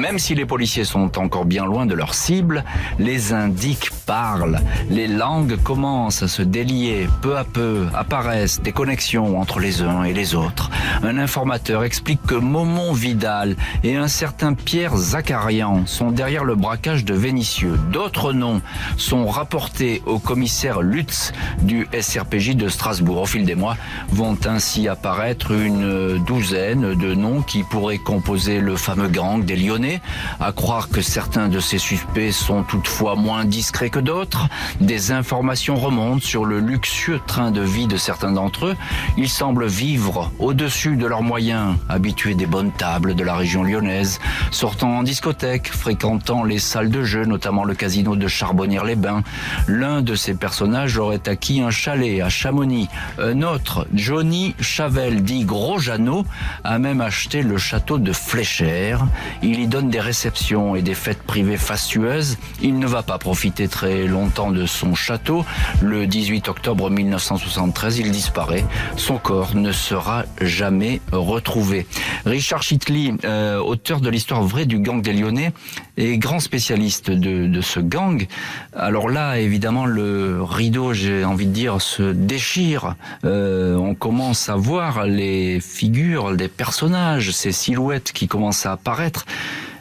Même si les policiers sont encore bien loin de leur cible, les indiques parlent. Les langues commencent à se délier. Peu à peu apparaissent des connexions entre les uns et les autres. Un informateur explique que Momon Vidal et un certain Pierre Zacharian sont derrière le braquage de Vénitieux. D'autres noms sont rapportés au commissaire Lutz du SRPJ de Strasbourg. Au fil des mois vont ainsi apparaître une douzaine de noms qui pourraient composer le fameux gang des Lyonnais, à croire que certains de ces suspects sont toutefois moins discrets que d'autres. Des informations remontent sur le luxueux train de vie de certains d'entre eux. Ils semblent vivre au-dessus de leurs moyens, habitués des bonnes tables de la région lyonnaise, sortant en discothèque, fréquentant les salles de jeu, notamment le casino de Charbonnières-les-Bains. L'un de ces personnages aurait acquis un chalet à Chamonix. Un autre, Johnny Chavel, dit Gros Jeannot, a même acheté le château de Fléchère. Il y donne des réceptions et des fêtes privées fastueuses. Il ne va pas profiter très longtemps de son château. Le 18 octobre 1973, il disparaît. Son corps ne sera jamais retrouvé. Richard Chitli, euh, auteur de l'histoire vraie du gang des Lyonnais, est grand spécialiste de, de ce gang. Alors là, évidemment, le rideau, j'ai envie de dire, se déchire. Euh, on commence à voir les figures des personnages, ces silhouettes qui commencent à apparaître.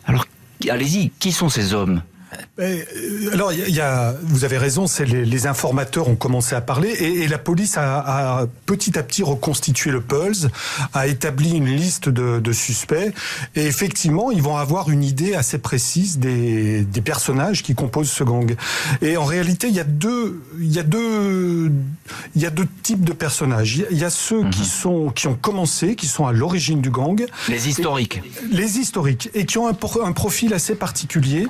Alors, allez-y, qui sont ces hommes euh, alors, y, a, vous avez raison, c'est les, informateurs ont commencé à parler et, la police a, petit à petit reconstitué le pulse, a établi une liste de, de, suspects et effectivement, ils vont avoir une idée assez précise des, des, personnages qui composent ce gang. Et en réalité, il y a deux, il y a deux, il y a deux types de personnages. Il y a ceux qui mhm. sont, qui ont commencé, qui sont à l'origine du gang. Les historiques. Les historiques et qui ont un, un profil assez particulier,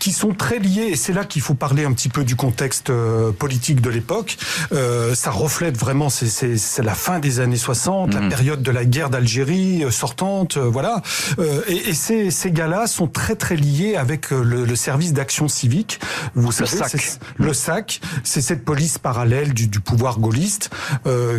qui sont très liés, et c'est là qu'il faut parler un petit peu du contexte euh, politique de l'époque. Euh, ça reflète vraiment, c'est la fin des années 60, la mhm. période de la guerre d'Algérie euh, sortante, euh, voilà. Euh, et, et, ces, ces gars-là sont très très liés avec le, le service d'action civique. Vous savez, le SAC. Le SAC, c'est cette police parallèle du, du pouvoir gaulliste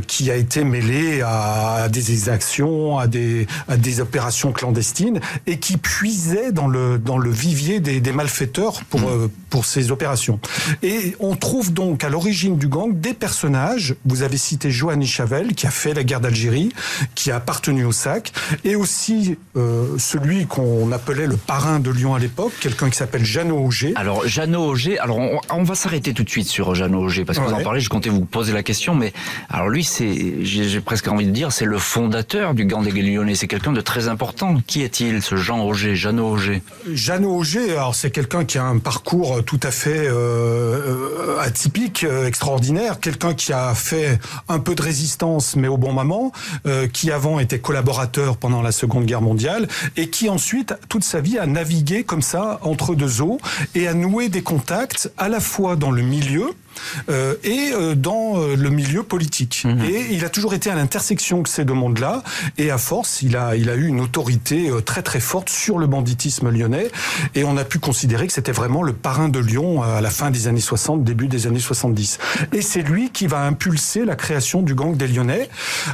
qui a été mêlée à, à des exactions, à des, à des opérations clandestines et qui puisait dans le, dans le vivier des, des malfaiteurs pour, mmh. euh, pour ces opérations. Et on trouve donc à l'origine du gang des personnages. Vous avez cité Joanny Chavel, qui a fait la guerre d'Algérie, qui a appartenu au SAC, et aussi euh, celui qu'on appelait le parrain de Lyon à l'époque, quelqu'un qui s'appelle Jeannot Auger. Alors, Jeannot Auger, alors on, on va s'arrêter tout de suite sur Jeannot Auger, parce que ouais. vous en parlez, je comptais vous poser la question, mais alors lui, c'est, j'ai presque envie de dire, c'est le fondateur du gang des Lyonnais. C'est quelqu'un de très important. Qui est-il, ce Jean Auger, Jeannot Auger? Jeannot Auger, alors c'est quelqu'un qui a un parcours tout à fait euh, atypique, euh, extraordinaire. Quelqu'un qui a fait un peu de résistance, mais au bon moment, euh, qui avant était collaborateur pendant la Seconde Guerre mondiale et qui ensuite, toute sa vie, a navigué comme ça entre deux eaux et a noué des contacts à la fois dans le milieu, euh, et euh, dans euh, le milieu politique. Mmh. Et il a toujours été à l'intersection de ces deux mondes-là. Et à force, il a, il a eu une autorité très très forte sur le banditisme lyonnais. Et on a pu considérer que c'était vraiment le parrain de Lyon à la fin des années 60, début des années 70. Et c'est lui qui va impulser la création du gang des Lyonnais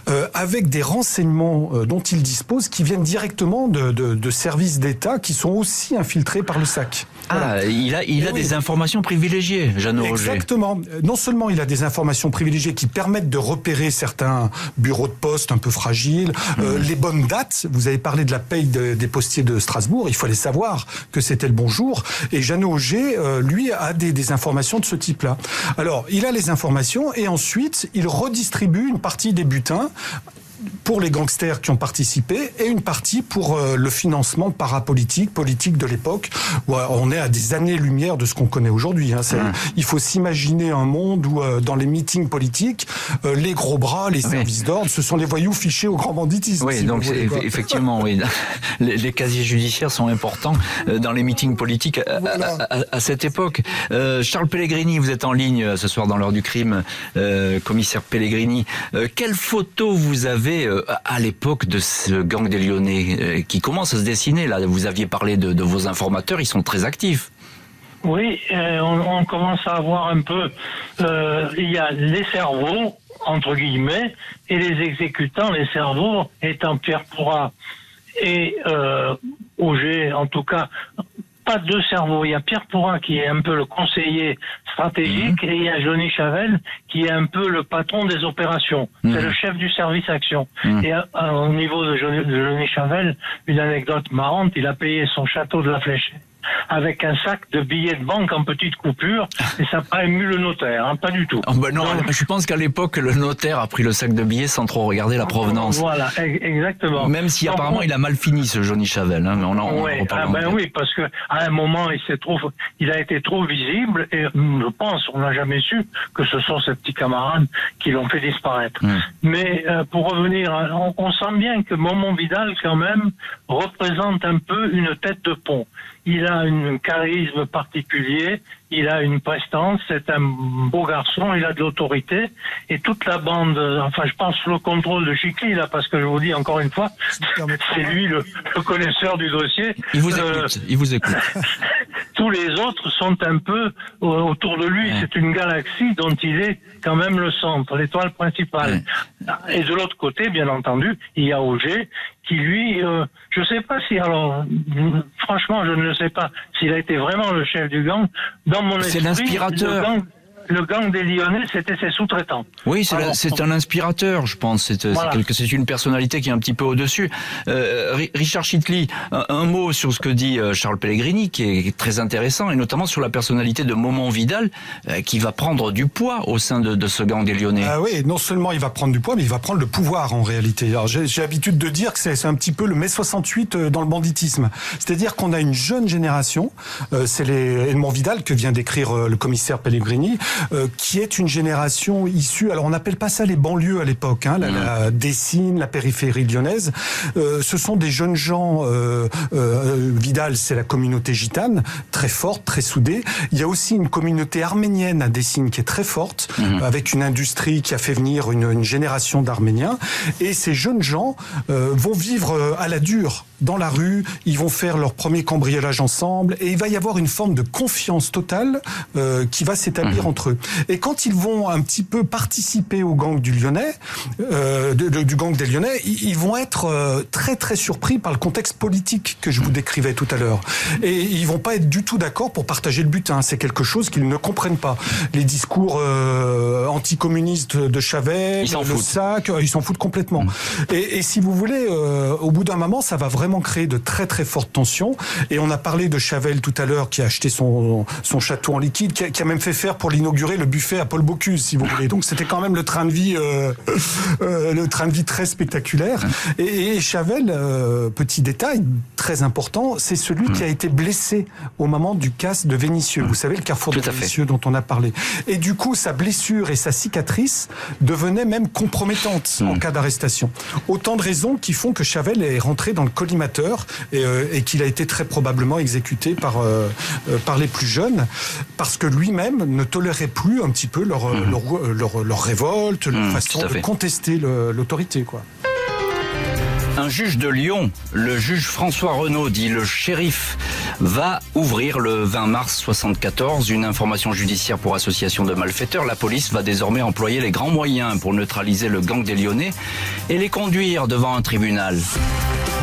euh, avec des renseignements dont il dispose qui viennent directement de, de, de services d'État qui sont aussi infiltrés par le SAC. Ah, il a, il a des informations privilégiées, Jeannot Roger. Exactement. Non seulement il a des informations privilégiées qui permettent de repérer certains bureaux de poste un peu fragiles, mmh. euh, les bonnes dates. Vous avez parlé de la paye de, des postiers de Strasbourg. Il fallait savoir que c'était le bon jour. Et Jeannot Auger, euh, lui, a des, des informations de ce type-là. Alors, il a les informations et ensuite, il redistribue une partie des butins pour les gangsters qui ont participé et une partie pour euh, le financement parapolitique, politique de l'époque. Où euh, on est à des années-lumière de ce qu'on connaît aujourd'hui. Hein. Mmh. Il faut s'imaginer un monde où, euh, dans les meetings politiques, euh, les gros bras, les oui. services d'ordre, ce sont les voyous fichés au grand banditisme. Oui, si donc effectivement, oui. Les, les, casiers judiciaires sont importants dans les meetings politiques à, voilà. à, à, à cette époque. Charles Pellegrini, vous êtes en ligne ce soir dans l'heure du crime, commissaire Pellegrini. quelle photo vous avez à l'époque de ce gang des Lyonnais euh, qui commence à se dessiner là Vous aviez parlé de, vos informateurs, ils sont très actifs. Oui, euh, on, commence à voir un peu. Euh, il y a les cerveaux entre guillemets et les exécutants, les cerveaux étant Pierre Pourra et euh, Auger, en tout cas pas deux cerveaux. Il y a Pierre Pourrin qui est un peu le conseiller stratégique mmh. et il y a Johnny Chavel qui est un peu le patron des opérations. Mmh. C'est le chef du service action. Mmh. Et à, à, au niveau de Johnny, de Johnny Chavel, une anecdote marrante, il a payé son château de la Fléchette avec un sac de billets de banque en petite coupure et ça n'a pas ému le notaire, hein, pas du tout. Oh ben non, Donc, je pense qu'à l'époque, le notaire a pris le sac de billets sans trop regarder la provenance. Voilà, exactement. Même si Donc, apparemment on... il a mal fini ce Johnny Chavel. Hein, mais on en, ouais, ah ben oui, parce que à un moment il s'est trop, il a été trop visible et je pense, on n'a jamais su que ce sont ces petits camarades qui l'ont fait disparaître. Mmh. Mais euh, pour revenir, on, on sent bien que Momon Vidal quand même représente un peu une tête de pont il a un charisme particulier, il a une prestance, c'est un beau garçon, il a de l'autorité, et toute la bande, enfin je pense le contrôle de Chicli, là, parce que je vous dis encore une fois, c'est lui le, le, connaisseur du dossier. Il vous écoute, euh, il vous écoute. tous les autres sont un peu autour de lui. C'est une galaxie dont il est quand même le centre, l'étoile principale. Et de l'autre côté, bien entendu, il y a Auger qui lui, euh, je sais pas si alors, franchement, je ne le sais pas s'il a été vraiment le chef du gang. Dans mon esprit, c'est l'inspirateur le gang des Lyonnais, c'était ses sous-traitants. Oui, c'est un inspirateur, je pense. C'est une personnalité qui est un petit peu au-dessus. Euh, Richard Chitley, un, mot sur ce que dit euh, Charles Pellegrini, qui est très intéressant, et notamment sur la personnalité de Momon Vidal, euh, qui va prendre du poids au sein de, ce gang des Lyonnais. Ah oui, non seulement il va prendre du poids, mais il va prendre le pouvoir en réalité. J'ai l'habitude de dire que c'est un petit peu le mai 68 dans le banditisme. C'est-à-dire qu'on a une jeune génération, c'est Edmond Vidal que vient d'écrire le commissaire Pellegrini, euh, qui est une génération issue. Alors on n'appelle pas ça les banlieues à l'époque, hein, la, la, Dessine, la périphérie lyonnaise. Euh, ce sont des jeunes gens. Euh, euh, Vidal, c'est la communauté gitane, très forte, très soudée. Il y a aussi une communauté arménienne à Dessine qui est très forte, mmh. avec une industrie qui a fait venir une, une génération d'Arméniens. Et ces jeunes gens vont vivre à la dure dans la rue, ils vont faire leur premier cambriolage ensemble, et il va y avoir une forme de confiance totale euh, qui va s'établir mmh. entre eux. Et quand ils vont un petit peu participer au gang du Lyonnais, euh, du gang des Lyonnais, ils vont être euh, très très surpris par le contexte politique que je vous décrivais tout à l'heure. Et ils vont pas être du tout d'accord pour partager le butin. C'est quelque chose qu'ils ne comprennent pas. Les discours euh, anticommunistes de Chavez, le sac, euh, ils s'en foutent complètement. Mmh. Et, et, si vous voulez, au bout d'un moment, ça va vraiment créer de très très fortes tensions. Et on a parlé de Chavel tout à l'heure, qui a acheté son, son château en liquide, qui a, qui a même fait faire pour l'inaugurer le buffet à Paul Bocuse, si vous voulez. Donc c'était quand même le train de vie, euh, euh, le train de vie très spectaculaire. Et, et Chavel, euh, petit détail très important, c'est celui qui a été blessé au moment du casse de Vénissieux. Vous savez le carrefour de Vénissieux dont on a parlé. Et du coup, sa blessure et sa cicatrice devenaient même compromettantes en cas d'arrestation. Autant de raisons qui font que Chavel est rentré dans le collimateur et, et qu'il a été très probablement exécuté par par les plus jeunes parce que lui-même ne tolérait plus un petit peu leur, mmh. leur, leur, leur, révolte, leur mmh, façon de contester l'autorité. quoi. Un juge de Lyon, le juge François Renaud, dit le shérif, va ouvrir le 20 mars 74 une information judiciaire pour association de malfaiteurs. La police va désormais employer les grands moyens pour neutraliser le gang des Lyonnais et les conduire devant un tribunal.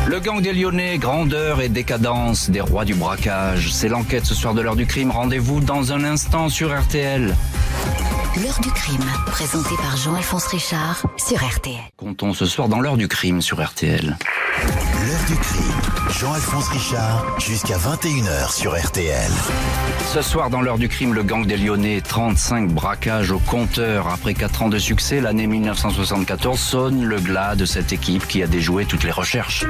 Le gang des Lyonnais, grandeur et décadence des rois du braquage. C'est l'enquête ce soir de l'heure du crime. Rendez-vous dans un instant sur RTL. L'heure du crime, présenté par Jean-Alphonse Richard sur RTL. Comptons ce soir dans l'heure du crime sur RTL. L'heure du crime, Jean-Alphonse Richard, jusqu'à 21h sur RTL. Ce soir, dans l'heure du crime, le gang des Lyonnais, 35 braquages au compteur. Après 4 ans de succès, l'année 1974 sonne le glas de cette équipe qui a déjoué toutes les recherches.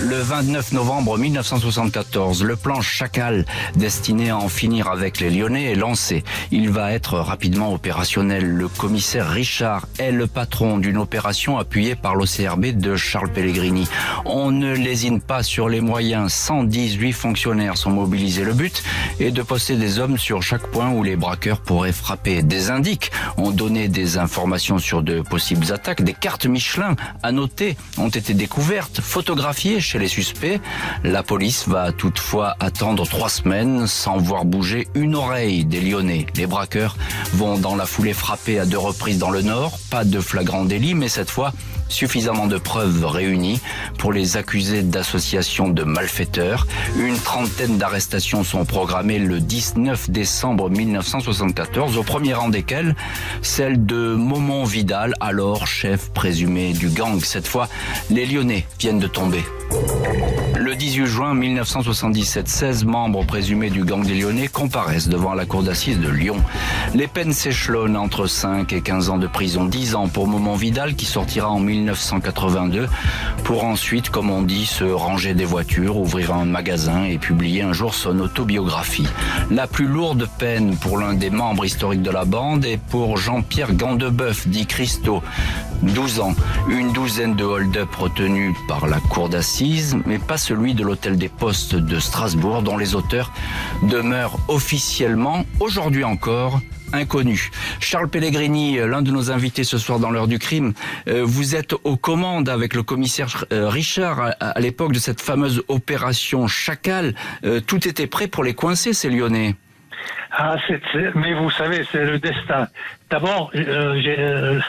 Le 29 novembre 1974, le plan Chacal, destiné à en finir avec les Lyonnais, est lancé. Il va être rapidement opérationnel. Le commissaire Richard est le patron d'une opération appuyée par l'OCRB de Charles Pellegrini. On ne lésine pas sur les moyens. 118 fonctionnaires sont mobilisés. Le but est de poster des hommes sur chaque point où les braqueurs pourraient frapper. Des indiques ont donné des informations sur de possibles attaques. Des cartes Michelin à noter ont été découvertes, photographiées chez les suspects. La police va toutefois attendre trois semaines sans voir bouger une oreille des Lyonnais. Les braqueurs vont dans la foulée frapper à deux reprises dans le nord. Pas de flagrant délit, mais cette fois, suffisamment de preuves réunies pour les accuser d'association de malfaiteurs. Une trentaine d'arrestations sont programmées le 19 décembre 1974, au premier rang desquelles celle de Momon Vidal, alors chef présumé du gang. Cette fois, les Lyonnais viennent de tomber. Le 18 juin 1977, 16 membres présumés du gang des Lyonnais comparaissent devant la cour d'assises de Lyon. Les peines s'échelonnent entre 5 et 15 ans de prison, 10 ans pour Momon Vidal qui sortira en 1982 pour ensuite, comme on dit, se ranger des voitures, ouvrir un magasin et publier un jour son autobiographie. La plus lourde peine pour l'un des membres historiques de la bande est pour Jean-Pierre Gandebeuf, dit Christo. 12 ans, une douzaine de hold-up retenus par la cour d'assises, mais pas celui de l'hôtel des postes de Strasbourg dont les auteurs demeurent officiellement, aujourd'hui encore, inconnue. Charles Pellegrini, l'un de nos invités ce soir dans l'heure du crime, vous êtes aux commandes avec le commissaire Richard à l'époque de cette fameuse opération Chacal. Tout était prêt pour les coincer, ces Lyonnais. Ah, mais vous savez, c'est le destin. D'abord, euh,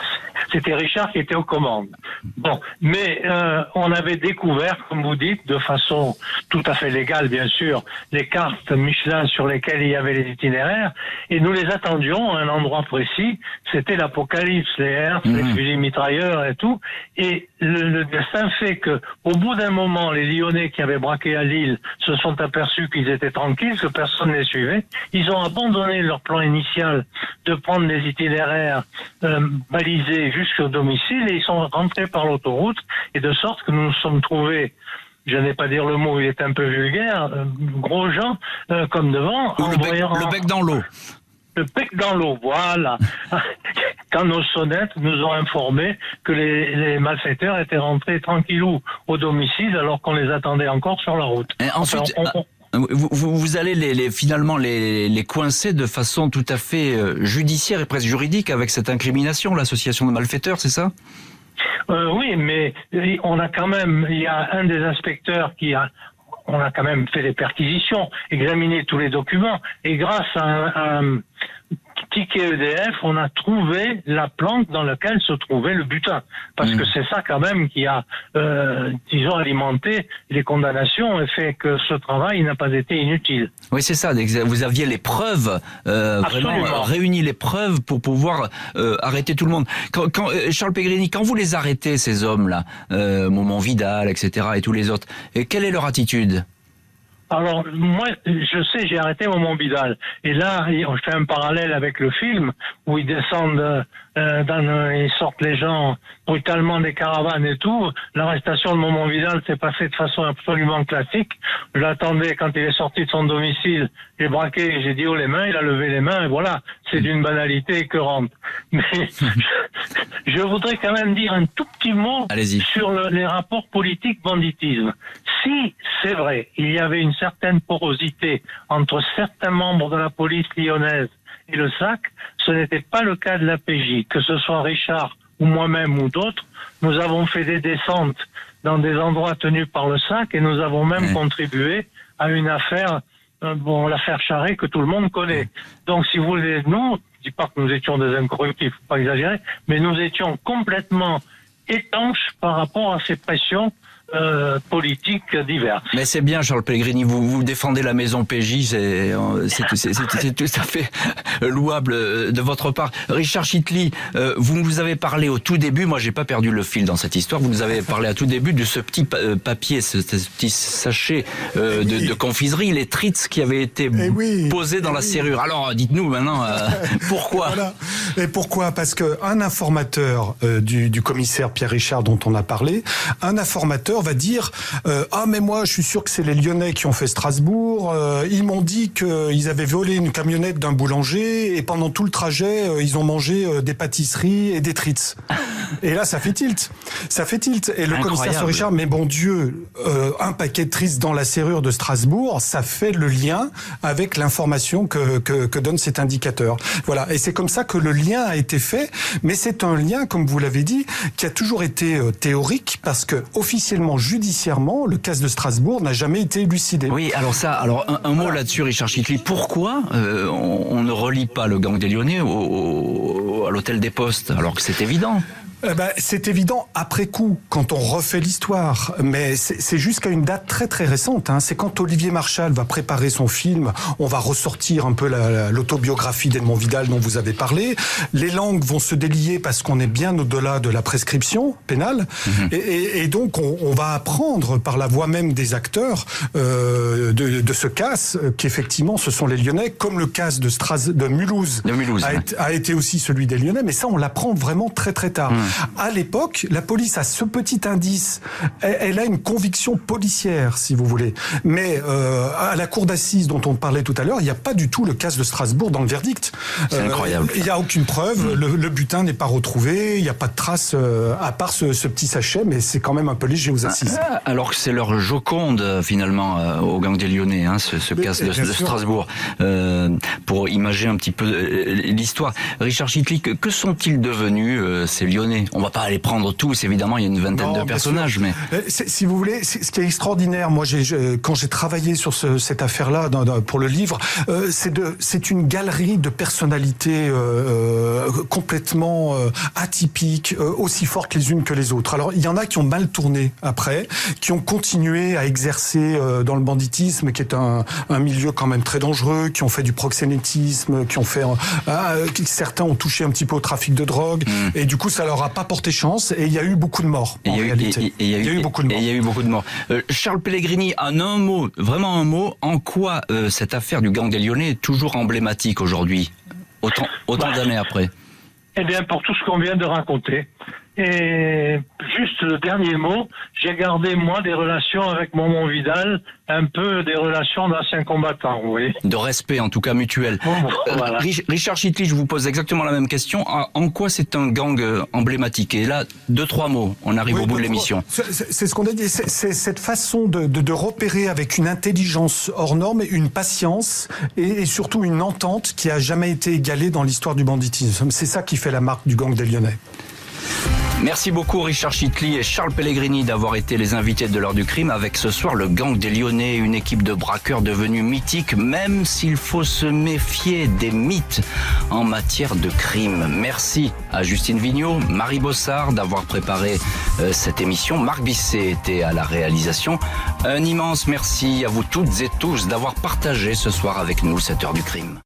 c'était Richard qui était aux commandes. Bon, mais euh, on avait découvert, comme vous dites, de façon tout à fait légale, bien sûr, les cartes Michelin sur lesquelles il y avait les itinéraires, et nous les attendions à un endroit précis. C'était l'apocalypse, les Hertz, les mhm. fusils mitrailleurs et tout. Et le, destin fait que, au bout d'un moment, les Lyonnais qui avaient braqué à Lille se sont aperçus qu'ils étaient tranquilles, que personne ne les suivait. Ils ont abandonné leur plan initial de prendre les itinéraires euh, balisés jusqu'au domicile et ils sont rentrés par l'autoroute et de sorte que nous nous sommes trouvés je n'ai pas dire le mot, il est un peu vulgaire, euh, gros gens euh, comme devant. le, bec, le bec dans l'eau. Le bec dans l'eau, voilà. Quand nos sonnettes nous ont informé que les, malfaiteurs étaient rentrés tranquillou au domicile alors qu'on les attendait encore sur la route. Et ensuite, vous, allez les, finalement les, coincer de façon tout à fait euh, judiciaire et presque juridique avec cette incrimination, l'association de malfaiteurs, c'est ça? Euh, Oui, mais on a quand même, il y a un des inspecteurs qui a, on a quand même fait des perquisitions, examiné tous les documents, et grâce à un ticket EDF, on a trouvé la plante dans laquelle se trouvait le butin. Parce mm. que c'est ça quand même qui a, euh, disons, alimenté les condamnations et fait que ce travail n'a pas été inutile. Oui, c'est ça. Vous aviez les preuves, euh, vraiment réuni les preuves pour pouvoir euh, arrêter tout le monde. Quand, quand euh, Charles Pegrini, quand vous les arrêtez, ces hommes-là, euh, Moment Vidal, etc., et tous les autres, quelle est leur attitude? Alors, moi, je sais, j'ai arrêté Moment Vidal. Et là, on fait un parallèle avec le film où ils descendent, euh, dans, ils sortent les gens brutalement des caravanes et tout. L'arrestation de Moment Vidal s'est passée de façon absolument classique. Je l'attendais quand il est sorti de son domicile. J'ai braqué, j'ai dit oh les mains, il a levé les mains et voilà. C'est d'une banalité écœurante. Mais je, voudrais quand même dire un tout petit mot sur les rapports politiques banditisme. Si c'est vrai, il y avait une certaine porosité entre certains membres de la police lyonnaise et le SAC, ce n'était pas le cas de la PJ. Que ce soit Richard ou moi-même ou d'autres, nous avons fait des descentes dans des endroits tenus par le SAC et nous avons même contribué à une affaire, euh, bon, l'affaire Charret que tout le monde connaît. Donc, si vous voulez, nous, je dis pas que nous étions des incorruptibles, faut pas exagérer, mais nous étions complètement étanches par rapport à ces pressions euh, politiques diverses. Mais c'est bien, Charles Pellegrini, vous, vous défendez la maison PJ, c'est tout à fait louable de votre part. Richard Chitli, euh, vous nous avez parlé au tout début, moi j'ai pas perdu le fil dans cette histoire, vous nous avez parlé à tout début de ce petit euh, papier, ce, petit sachet de, de, confiserie, les trites qui avaient été eh posés dans eh la serrure. Alors dites-nous maintenant, pourquoi Et pourquoi? Parce que un informateur du, du commissaire Pierre Richard dont on a parlé, un informateur va dire euh, ah mais moi je suis sûr que c'est les Lyonnais qui ont fait Strasbourg. Euh, ils m'ont dit qu'ils avaient volé une camionnette d'un boulanger et pendant tout le trajet euh, ils ont mangé des pâtisseries et des trites. Et là ça fait tilt, ça fait tilt. Et le commissaire Richard, mais bon Dieu, un paquet de trites dans la serrure de Strasbourg, ça fait le lien avec l'information que, que, que donne cet indicateur. Voilà. Et c'est comme ça que le lien a été fait. Mais c'est un lien, comme vous l'avez dit, qui a toujours été théorique parce que officiellement judiciairement, le cas de Strasbourg n'a jamais été élucidé. Oui, alors ça, alors un, mot là-dessus, Richard Chitli. Pourquoi euh, on, ne relie pas le gang des Lyonnais à l'hôtel des Postes, alors que c'est évident? Eh ben, c'est évident après coup, quand on refait l'histoire. Mais c'est jusqu'à une date très très récente. Hein. C'est quand Olivier Marchal va préparer son film, on va ressortir un peu l'autobiographie d'Edmond Vidal dont vous avez parlé. Les langues vont se délier parce qu'on est bien au-delà de la prescription pénale. Mhm. et, donc on, va apprendre par la voix même des acteurs euh, de, ce casse qu'effectivement ce sont les Lyonnais, comme le casse de, Stras de Mulhouse, de Mulhouse a, été aussi celui des Lyonnais. Mais ça, on l'apprend vraiment très très tard. Mhm. À l'époque, la police a ce petit indice. Elle, elle, a une conviction policière, si vous voulez. Mais euh, à la cour d'assises dont on parlait tout à l'heure, il n'y a pas du tout le cas de Strasbourg dans le verdict. C'est euh, incroyable. Il n'y a aucune preuve. Mm. Le, le, butin n'est pas retrouvé. Il n'y a pas de trace euh, à part ce, ce, petit sachet, mais c'est quand même un peu léger aux assises. Ah, alors que c'est leur joconde finalement au gang des Lyonnais, hein, ce, ce cas de, de Strasbourg, pour imager un petit peu l'histoire. Richard Chitli, que, que sont-ils devenus ces Lyonnais? On va pas aller prendre tous, évidemment, il y a une vingtaine non, de personnages, mais si vous voulez, ce qui est extraordinaire, moi, j'ai, quand j'ai travaillé sur ce, cette affaire-là pour le livre, euh, c'est de, c'est une galerie de personnalités euh, complètement euh, atypiques, euh, aussi fortes les unes que les autres. Alors, il y en a qui ont mal tourné après, qui ont continué à exercer euh, dans le banditisme, qui est un, un, milieu quand même très dangereux, qui ont fait du proxénétisme, qui ont fait, ah, certains ont touché un petit peu au trafic de drogue, mmh. et du coup, ça leur a pas porté chance, et il y a eu beaucoup de morts en réalité. Et, et, et, il y a eu, beaucoup de morts. Et il y a eu beaucoup de morts. Euh, Charles Pellegrini, en un mot, vraiment un mot, en quoi euh, cette affaire du gang des Lyonnais est toujours emblématique aujourd'hui, autant, autant bah, d'années après Eh bien, pour tout ce qu'on vient de raconter. Et juste le dernier mot, j'ai gardé moi des relations avec Momon Vidal, un peu des relations d'anciens combattants, vous voyez. De respect en tout cas mutuel. Bon, voilà. euh, Richard Chitli, je vous pose exactement la même question. En quoi c'est un gang euh, emblématique? Et là, deux trois mots, on arrive oui, au bout de l'émission. C'est ce qu'on a dit, c'est cette façon de, de, de, repérer avec une intelligence hors norme, une patience et, et surtout une entente qui a jamais été égalée dans l'histoire du banditisme. C'est ça qui fait la marque du gang des Lyonnais. Merci beaucoup Richard Chitli et Charles Pellegrini d'avoir été les invités de l'heure du crime avec ce soir le gang des Lyonnais, une équipe de braqueurs devenue mythique même s'il faut se méfier des mythes en matière de crime. Merci à Justine Vignot, Marie Bossard d'avoir préparé euh, cette émission. Marc Bisset était à la réalisation. Un immense merci à vous toutes et tous d'avoir partagé ce soir avec nous cette heure du crime.